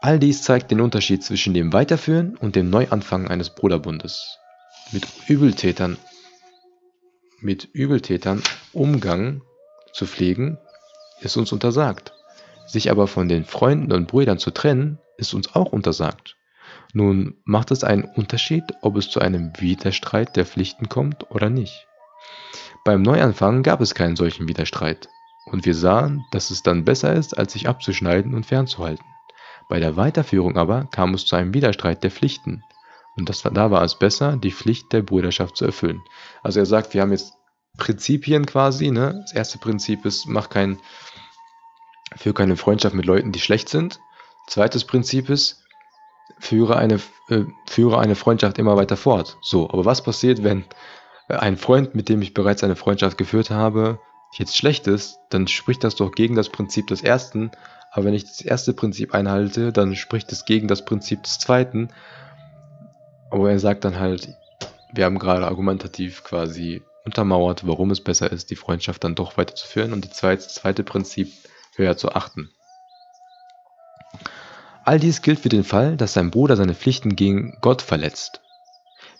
All dies zeigt den Unterschied zwischen dem Weiterführen und dem Neuanfang eines Bruderbundes. Mit Übeltätern, mit Übeltätern Umgang zu pflegen, ist uns untersagt. Sich aber von den Freunden und Brüdern zu trennen, ist uns auch untersagt. Nun macht es einen Unterschied, ob es zu einem Widerstreit der Pflichten kommt oder nicht. Beim Neuanfang gab es keinen solchen Widerstreit. Und wir sahen, dass es dann besser ist, als sich abzuschneiden und fernzuhalten. Bei der Weiterführung aber kam es zu einem Widerstreit der Pflichten. Und das, da war es besser, die Pflicht der Brüderschaft zu erfüllen. Also er sagt, wir haben jetzt Prinzipien quasi. Ne? Das erste Prinzip ist, mach kein, führe keine Freundschaft mit Leuten, die schlecht sind. Zweites Prinzip ist, führe eine, äh, führe eine Freundschaft immer weiter fort. So, aber was passiert, wenn ein Freund, mit dem ich bereits eine Freundschaft geführt habe, jetzt schlecht ist, dann spricht das doch gegen das Prinzip des ersten. Aber wenn ich das erste Prinzip einhalte, dann spricht es gegen das Prinzip des zweiten. Aber er sagt dann halt, wir haben gerade argumentativ quasi untermauert, warum es besser ist, die Freundschaft dann doch weiterzuführen und die zweite, das zweite Prinzip höher zu achten. All dies gilt für den Fall, dass dein Bruder seine Pflichten gegen Gott verletzt.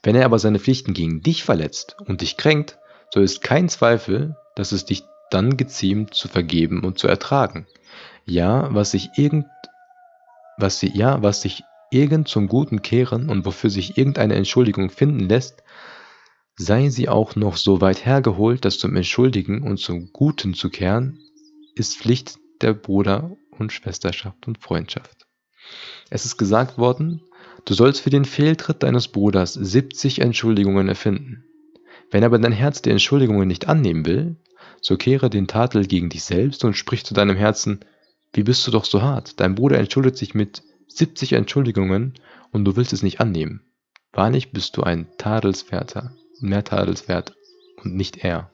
Wenn er aber seine Pflichten gegen dich verletzt und dich kränkt, so ist kein Zweifel, dass es dich dann geziemt zu vergeben und zu ertragen. Ja, was sich irgend was sie, ja, was sich irgend zum Guten kehren und wofür sich irgendeine Entschuldigung finden lässt, sei sie auch noch so weit hergeholt, dass zum Entschuldigen und zum Guten zu kehren, ist Pflicht der Bruder- und Schwesterschaft und Freundschaft. Es ist gesagt worden, du sollst für den Fehltritt deines Bruders 70 Entschuldigungen erfinden. Wenn aber dein Herz die Entschuldigungen nicht annehmen will, so kehre den Tadel gegen dich selbst und sprich zu deinem Herzen, wie bist du doch so hart? Dein Bruder entschuldigt sich mit 70 Entschuldigungen und du willst es nicht annehmen. Wahrlich bist du ein Tadelswerter, mehr Tadelswert und nicht er.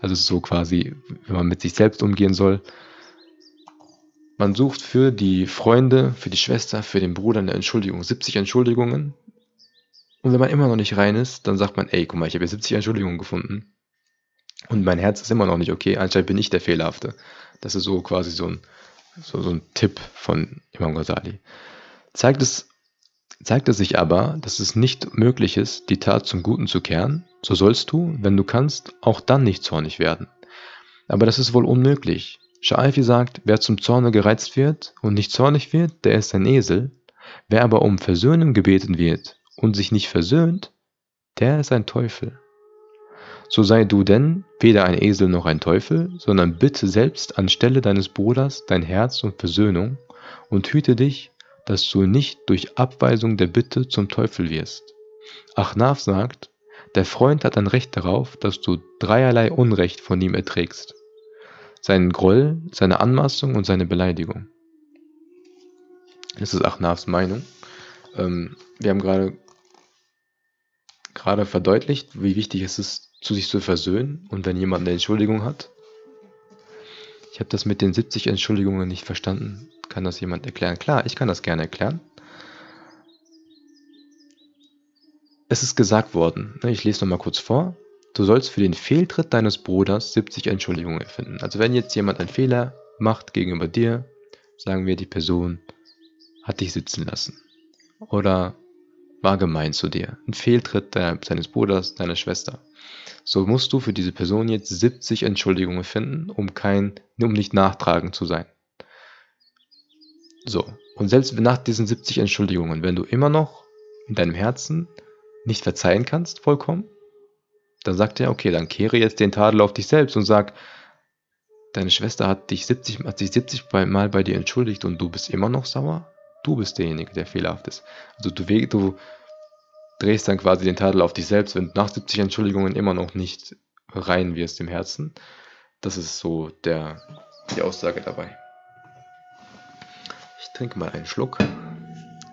Also so quasi, wenn man mit sich selbst umgehen soll. Man sucht für die Freunde, für die Schwester, für den Bruder eine Entschuldigung, 70 Entschuldigungen. Und wenn man immer noch nicht rein ist, dann sagt man, ey, guck mal, ich habe hier 70 Entschuldigungen gefunden. Und mein Herz ist immer noch nicht okay, anscheinend bin ich der Fehlerhafte. Das ist so quasi so ein, so, so ein Tipp von Imam Ghazali. Zeigt es, zeigt es sich aber, dass es nicht möglich ist, die Tat zum Guten zu kehren, so sollst du, wenn du kannst, auch dann nicht zornig werden. Aber das ist wohl unmöglich. Schaifi sagt, wer zum Zorne gereizt wird und nicht zornig wird, der ist ein Esel. Wer aber um Versöhnung gebeten wird und sich nicht versöhnt, der ist ein Teufel. So sei du denn weder ein Esel noch ein Teufel, sondern bitte selbst anstelle deines Bruders dein Herz um Versöhnung und hüte dich, dass du nicht durch Abweisung der Bitte zum Teufel wirst. Achnaf sagt, der Freund hat ein Recht darauf, dass du dreierlei Unrecht von ihm erträgst. Seinen Groll, seine Anmaßung und seine Beleidigung. Das ist Achnafs Meinung. Ähm, wir haben gerade gerade verdeutlicht, wie wichtig es ist, zu sich zu versöhnen und wenn jemand eine Entschuldigung hat. Ich habe das mit den 70 Entschuldigungen nicht verstanden. Kann das jemand erklären? Klar, ich kann das gerne erklären. Es ist gesagt worden, ne, ich lese nochmal kurz vor, du sollst für den Fehltritt deines Bruders 70 Entschuldigungen erfinden. Also wenn jetzt jemand einen Fehler macht gegenüber dir, sagen wir, die Person hat dich sitzen lassen oder war gemein zu dir, ein Fehltritt deines Bruders, deiner Schwester so musst du für diese Person jetzt 70 Entschuldigungen finden, um kein, um nicht nachtragend zu sein. So. Und selbst nach diesen 70 Entschuldigungen, wenn du immer noch in deinem Herzen nicht verzeihen kannst, vollkommen, dann sagt er, okay, dann kehre jetzt den Tadel auf dich selbst und sag, deine Schwester hat dich 70, hat sich 70 Mal bei dir entschuldigt und du bist immer noch sauer. Du bist derjenige, der fehlerhaft ist. Also du, du drehst dann quasi den Tadel auf dich selbst, wenn du nach 70 Entschuldigungen immer noch nicht rein wirst im Herzen. Das ist so der, die Aussage dabei. Ich trinke mal einen Schluck.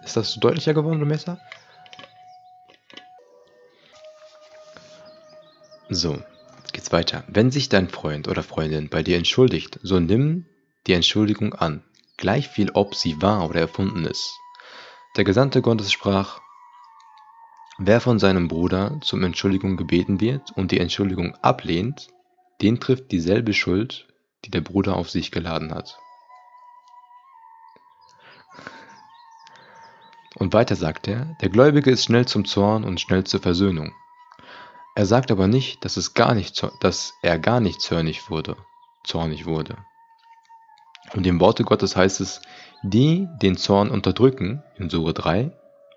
Ist das so deutlicher geworden, Messer? So, geht's weiter. Wenn sich dein Freund oder Freundin bei dir entschuldigt, so nimm die Entschuldigung an, gleich viel ob sie wahr oder erfunden ist. Der Gesandte Gottes sprach, Wer von seinem Bruder zum Entschuldigung gebeten wird und die Entschuldigung ablehnt, den trifft dieselbe Schuld, die der Bruder auf sich geladen hat. Und weiter sagt er, der Gläubige ist schnell zum Zorn und schnell zur Versöhnung. Er sagt aber nicht, dass, es gar nicht, dass er gar nicht zornig wurde, zornig wurde. Und im Worte Gottes heißt es, die den Zorn unterdrücken, in Sure 3,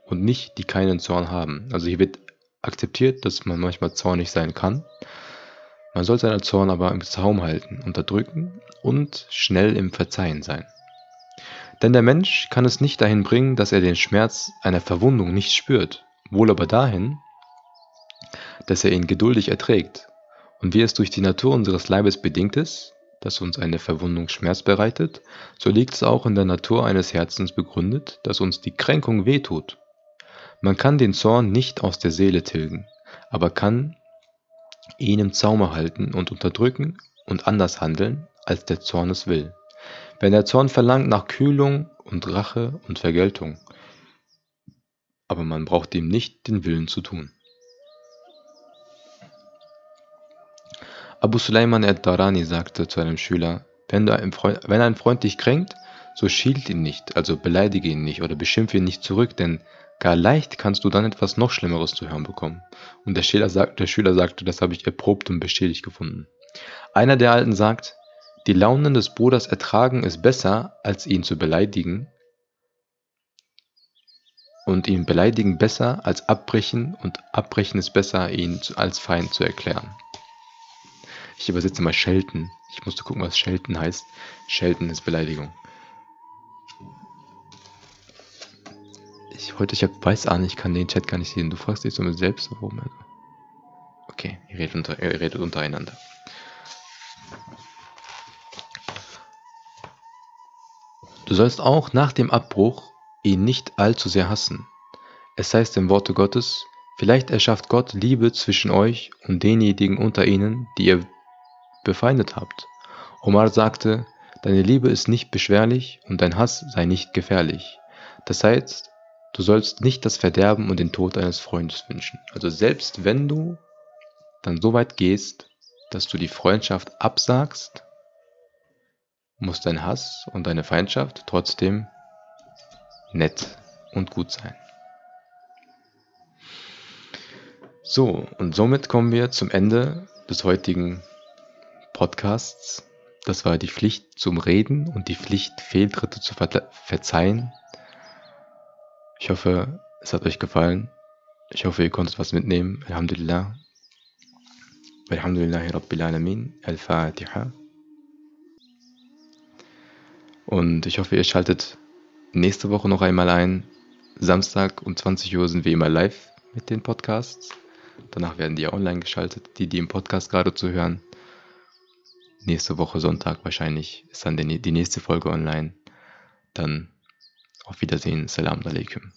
und nicht, die keinen Zorn haben. Also hier wird akzeptiert, dass man manchmal zornig sein kann. Man soll seinen Zorn aber im Zaum halten, unterdrücken und schnell im Verzeihen sein. Denn der Mensch kann es nicht dahin bringen, dass er den Schmerz einer Verwundung nicht spürt, wohl aber dahin, dass er ihn geduldig erträgt. Und wie es durch die Natur unseres Leibes bedingt ist, dass uns eine Verwundung Schmerz bereitet, so liegt es auch in der Natur eines Herzens begründet, dass uns die Kränkung wehtut. Man kann den Zorn nicht aus der Seele tilgen, aber kann ihn im Zaume halten und unterdrücken und anders handeln, als der Zorn es will. Wenn der Zorn verlangt nach Kühlung und Rache und Vergeltung, aber man braucht ihm nicht den Willen zu tun. Abu Sulaiman al-Darani sagte zu einem Schüler, wenn, ein Freund, wenn ein Freund dich kränkt, so schilt ihn nicht, also beleidige ihn nicht oder beschimpfe ihn nicht zurück, denn gar leicht kannst du dann etwas noch Schlimmeres zu hören bekommen. Und der Schüler, sagt, der Schüler sagte, das habe ich erprobt und bestätigt gefunden. Einer der Alten sagt, die Launen des Bruders ertragen ist besser, als ihn zu beleidigen, und ihn beleidigen besser als abbrechen und abbrechen ist besser, ihn als Feind zu erklären. Ich übersetze mal schelten. Ich musste gucken, was schelten heißt. Schelten ist Beleidigung. Ich, heute, ich hab, weiß nicht, ich kann den Chat gar nicht sehen. Du fragst dich so mit selbst, warum. Okay, ihr redet, unter, ihr redet untereinander. Du sollst auch nach dem Abbruch ihn nicht allzu sehr hassen. Es heißt im Worte Gottes, vielleicht erschafft Gott Liebe zwischen euch und denjenigen unter ihnen, die ihr befeindet habt. Omar sagte, deine Liebe ist nicht beschwerlich und dein Hass sei nicht gefährlich. Das heißt, du sollst nicht das Verderben und den Tod eines Freundes wünschen. Also selbst wenn du dann so weit gehst, dass du die Freundschaft absagst, muss dein Hass und deine Feindschaft trotzdem nett und gut sein. So, und somit kommen wir zum Ende des heutigen Podcasts. Das war die Pflicht zum Reden und die Pflicht, Fehltritte zu ver verzeihen. Ich hoffe, es hat euch gefallen. Ich hoffe, ihr konntet was mitnehmen. Alhamdulillah. Alhamdulillah Rabbil Alamin. Al-Fatiha. Und ich hoffe, ihr schaltet nächste Woche noch einmal ein. Samstag um 20 Uhr sind wir immer live mit den Podcasts. Danach werden die ja online geschaltet, die, die im Podcast gerade zuhören. Nächste Woche Sonntag wahrscheinlich ist dann die nächste Folge online. Dann auf Wiedersehen. Salam alaikum.